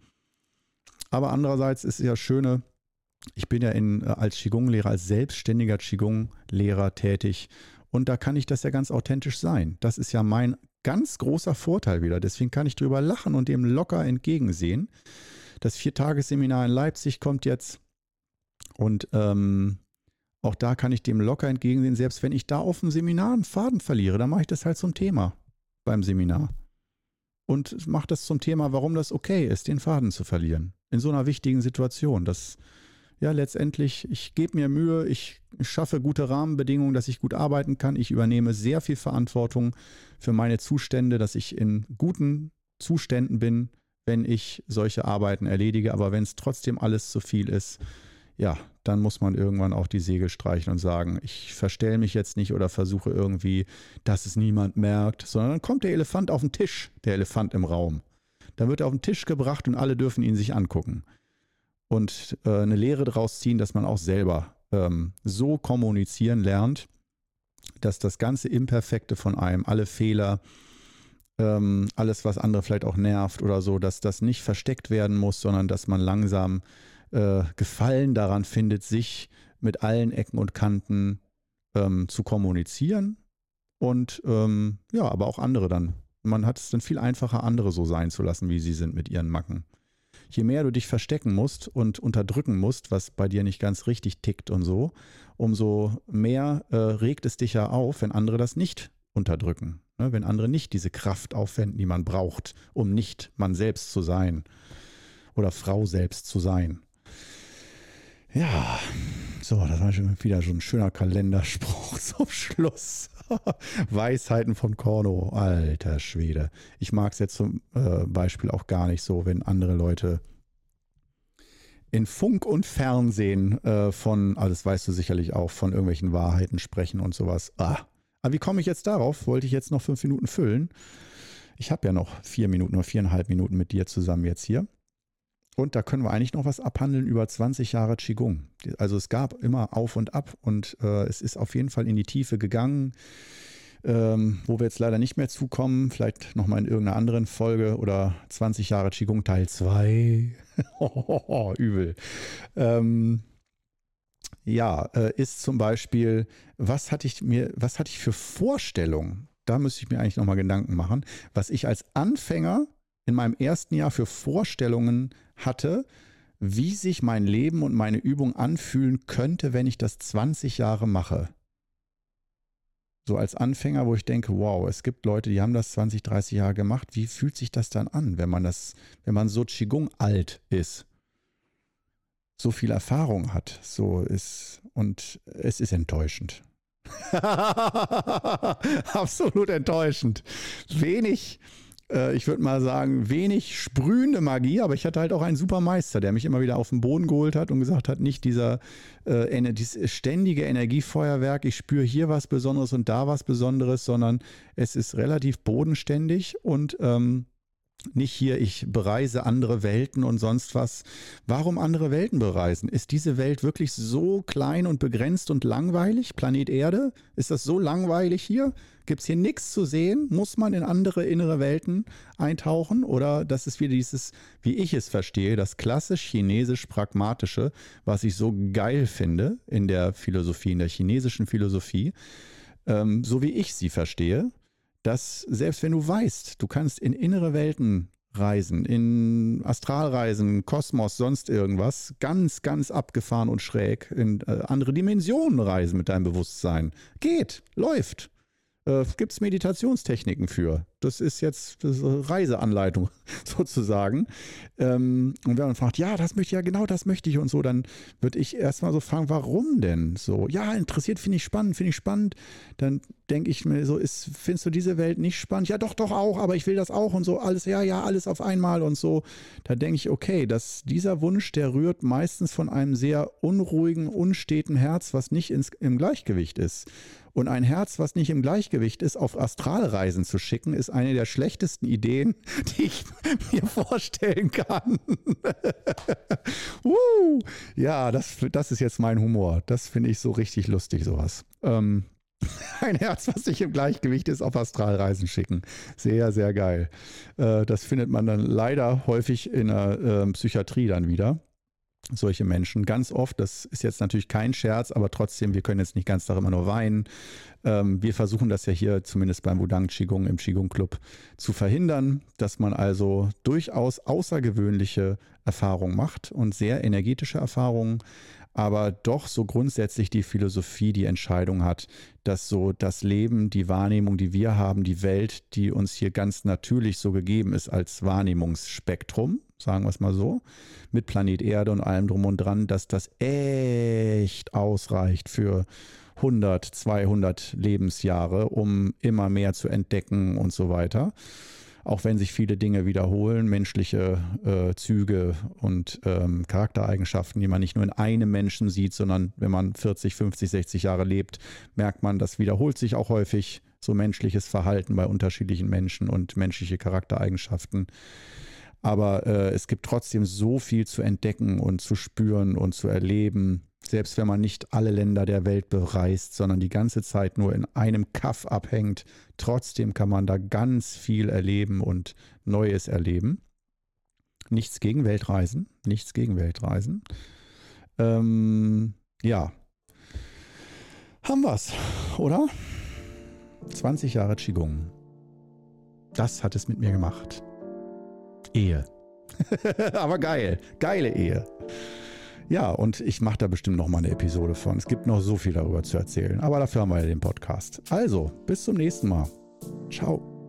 Aber andererseits ist ja schöne, ich bin ja in, äh, als Qigong-Lehrer, als selbstständiger Qigong-Lehrer tätig und da kann ich das ja ganz authentisch sein. Das ist ja mein ganz großer Vorteil wieder. Deswegen kann ich drüber lachen und dem locker entgegensehen. Das Viertagesseminar in Leipzig kommt jetzt und ähm, auch da kann ich dem locker entgegensehen, selbst wenn ich da auf dem Seminar einen Faden verliere, dann mache ich das halt zum Thema beim Seminar. Und mache das zum Thema, warum das okay ist, den Faden zu verlieren. In so einer wichtigen Situation. Das ja, letztendlich, ich gebe mir Mühe, ich schaffe gute Rahmenbedingungen, dass ich gut arbeiten kann. Ich übernehme sehr viel Verantwortung für meine Zustände, dass ich in guten Zuständen bin, wenn ich solche Arbeiten erledige. Aber wenn es trotzdem alles zu viel ist, ja, dann muss man irgendwann auch die Segel streichen und sagen, ich verstelle mich jetzt nicht oder versuche irgendwie, dass es niemand merkt, sondern dann kommt der Elefant auf den Tisch, der Elefant im Raum. Dann wird er auf den Tisch gebracht und alle dürfen ihn sich angucken und äh, eine Lehre daraus ziehen, dass man auch selber ähm, so kommunizieren lernt, dass das ganze Imperfekte von einem, alle Fehler, ähm, alles, was andere vielleicht auch nervt oder so, dass das nicht versteckt werden muss, sondern dass man langsam äh, Gefallen daran findet, sich mit allen Ecken und Kanten ähm, zu kommunizieren und ähm, ja, aber auch andere dann. Man hat es dann viel einfacher, andere so sein zu lassen, wie sie sind mit ihren Macken je mehr du dich verstecken musst und unterdrücken musst, was bei dir nicht ganz richtig tickt und so, umso mehr äh, regt es dich ja auf, wenn andere das nicht unterdrücken. Ne? Wenn andere nicht diese Kraft aufwenden, die man braucht, um nicht man selbst zu sein oder Frau selbst zu sein. Ja, so, das war schon wieder so ein schöner Kalenderspruch zum Schluss. Weisheiten von Korno, alter Schwede. Ich mag es jetzt zum äh, Beispiel auch gar nicht so, wenn andere Leute in Funk und Fernsehen äh, von, ah, das weißt du sicherlich auch, von irgendwelchen Wahrheiten sprechen und sowas. Ah. Aber wie komme ich jetzt darauf? Wollte ich jetzt noch fünf Minuten füllen? Ich habe ja noch vier Minuten oder viereinhalb Minuten mit dir zusammen jetzt hier. Und da können wir eigentlich noch was abhandeln über 20 Jahre Qigong. Also es gab immer auf und ab und äh, es ist auf jeden Fall in die Tiefe gegangen ähm, wo wir jetzt leider nicht mehr zukommen. Vielleicht nochmal in irgendeiner anderen Folge oder 20 Jahre Qigong Teil 2. Übel. Ähm, ja, äh, ist zum Beispiel, was hatte ich mir, was hatte ich für Vorstellungen? Da müsste ich mir eigentlich nochmal Gedanken machen, was ich als Anfänger in meinem ersten Jahr für Vorstellungen hatte, wie sich mein Leben und meine Übung anfühlen könnte, wenn ich das 20 Jahre mache so als Anfänger, wo ich denke, wow, es gibt Leute, die haben das 20, 30 Jahre gemacht. Wie fühlt sich das dann an, wenn man das, wenn man so Qigong alt ist? So viel Erfahrung hat, so ist, und es ist enttäuschend. Absolut enttäuschend. Wenig, äh, ich würde mal sagen, wenig sprühende Magie, aber ich hatte halt auch einen super Meister, der mich immer wieder auf den Boden geholt hat und gesagt hat, nicht dieser äh, dieses ständige Energiefeuerwerk, ich spüre hier was Besonderes und da was Besonderes, sondern es ist relativ bodenständig und ähm, nicht hier, ich bereise andere Welten und sonst was. Warum andere Welten bereisen? Ist diese Welt wirklich so klein und begrenzt und langweilig? Planet Erde? Ist das so langweilig hier? Gibt es hier nichts zu sehen? Muss man in andere innere Welten eintauchen? Oder das ist wieder dieses, wie ich es verstehe, das klassisch chinesisch-pragmatische, was ich so geil finde in der Philosophie, in der chinesischen Philosophie, ähm, so wie ich sie verstehe dass selbst wenn du weißt, du kannst in innere Welten reisen, in Astralreisen, Kosmos, sonst irgendwas, ganz, ganz abgefahren und schräg, in äh, andere Dimensionen reisen mit deinem Bewusstsein. Geht, läuft. Äh, Gibt es Meditationstechniken für? Das ist jetzt das ist Reiseanleitung sozusagen. Ähm, und wenn man fragt, ja, das möchte ich, ja, genau das möchte ich und so, dann würde ich erstmal so fragen, warum denn so? Ja, interessiert, finde ich spannend, finde ich spannend. Dann denke ich mir so, ist, findest du diese Welt nicht spannend? Ja, doch, doch auch, aber ich will das auch und so, alles, ja, ja, alles auf einmal und so. Da denke ich, okay, dass dieser Wunsch, der rührt meistens von einem sehr unruhigen, unsteten Herz, was nicht ins, im Gleichgewicht ist. Und ein Herz, was nicht im Gleichgewicht ist, auf Astralreisen zu schicken, ist eine der schlechtesten Ideen, die ich mir vorstellen kann. uh, ja, das, das ist jetzt mein Humor. Das finde ich so richtig lustig, sowas. Ähm, ein Herz, was nicht im Gleichgewicht ist, auf Astralreisen schicken. Sehr, sehr geil. Äh, das findet man dann leider häufig in der äh, Psychiatrie dann wieder solche Menschen ganz oft. Das ist jetzt natürlich kein Scherz, aber trotzdem, wir können jetzt nicht ganz immer nur weinen. Ähm, wir versuchen das ja hier zumindest beim Wudang Qigong im Qigong Club zu verhindern, dass man also durchaus außergewöhnliche Erfahrungen macht und sehr energetische Erfahrungen, aber doch so grundsätzlich die Philosophie die Entscheidung hat, dass so das Leben, die Wahrnehmung, die wir haben, die Welt, die uns hier ganz natürlich so gegeben ist als Wahrnehmungsspektrum, sagen wir es mal so, mit Planet Erde und allem drum und dran, dass das echt ausreicht für 100, 200 Lebensjahre, um immer mehr zu entdecken und so weiter. Auch wenn sich viele Dinge wiederholen, menschliche äh, Züge und ähm, Charaktereigenschaften, die man nicht nur in einem Menschen sieht, sondern wenn man 40, 50, 60 Jahre lebt, merkt man, das wiederholt sich auch häufig, so menschliches Verhalten bei unterschiedlichen Menschen und menschliche Charaktereigenschaften. Aber äh, es gibt trotzdem so viel zu entdecken und zu spüren und zu erleben, selbst wenn man nicht alle Länder der Welt bereist, sondern die ganze Zeit nur in einem Kaff abhängt. Trotzdem kann man da ganz viel erleben und Neues erleben. Nichts gegen Weltreisen, nichts gegen Weltreisen. Ähm, ja, haben wir's, oder? 20 Jahre Qigong. Das hat es mit mir gemacht. Ehe. Aber geil. Geile Ehe. Ja, und ich mache da bestimmt noch mal eine Episode von. Es gibt noch so viel darüber zu erzählen, aber dafür haben wir ja den Podcast. Also, bis zum nächsten Mal. Ciao.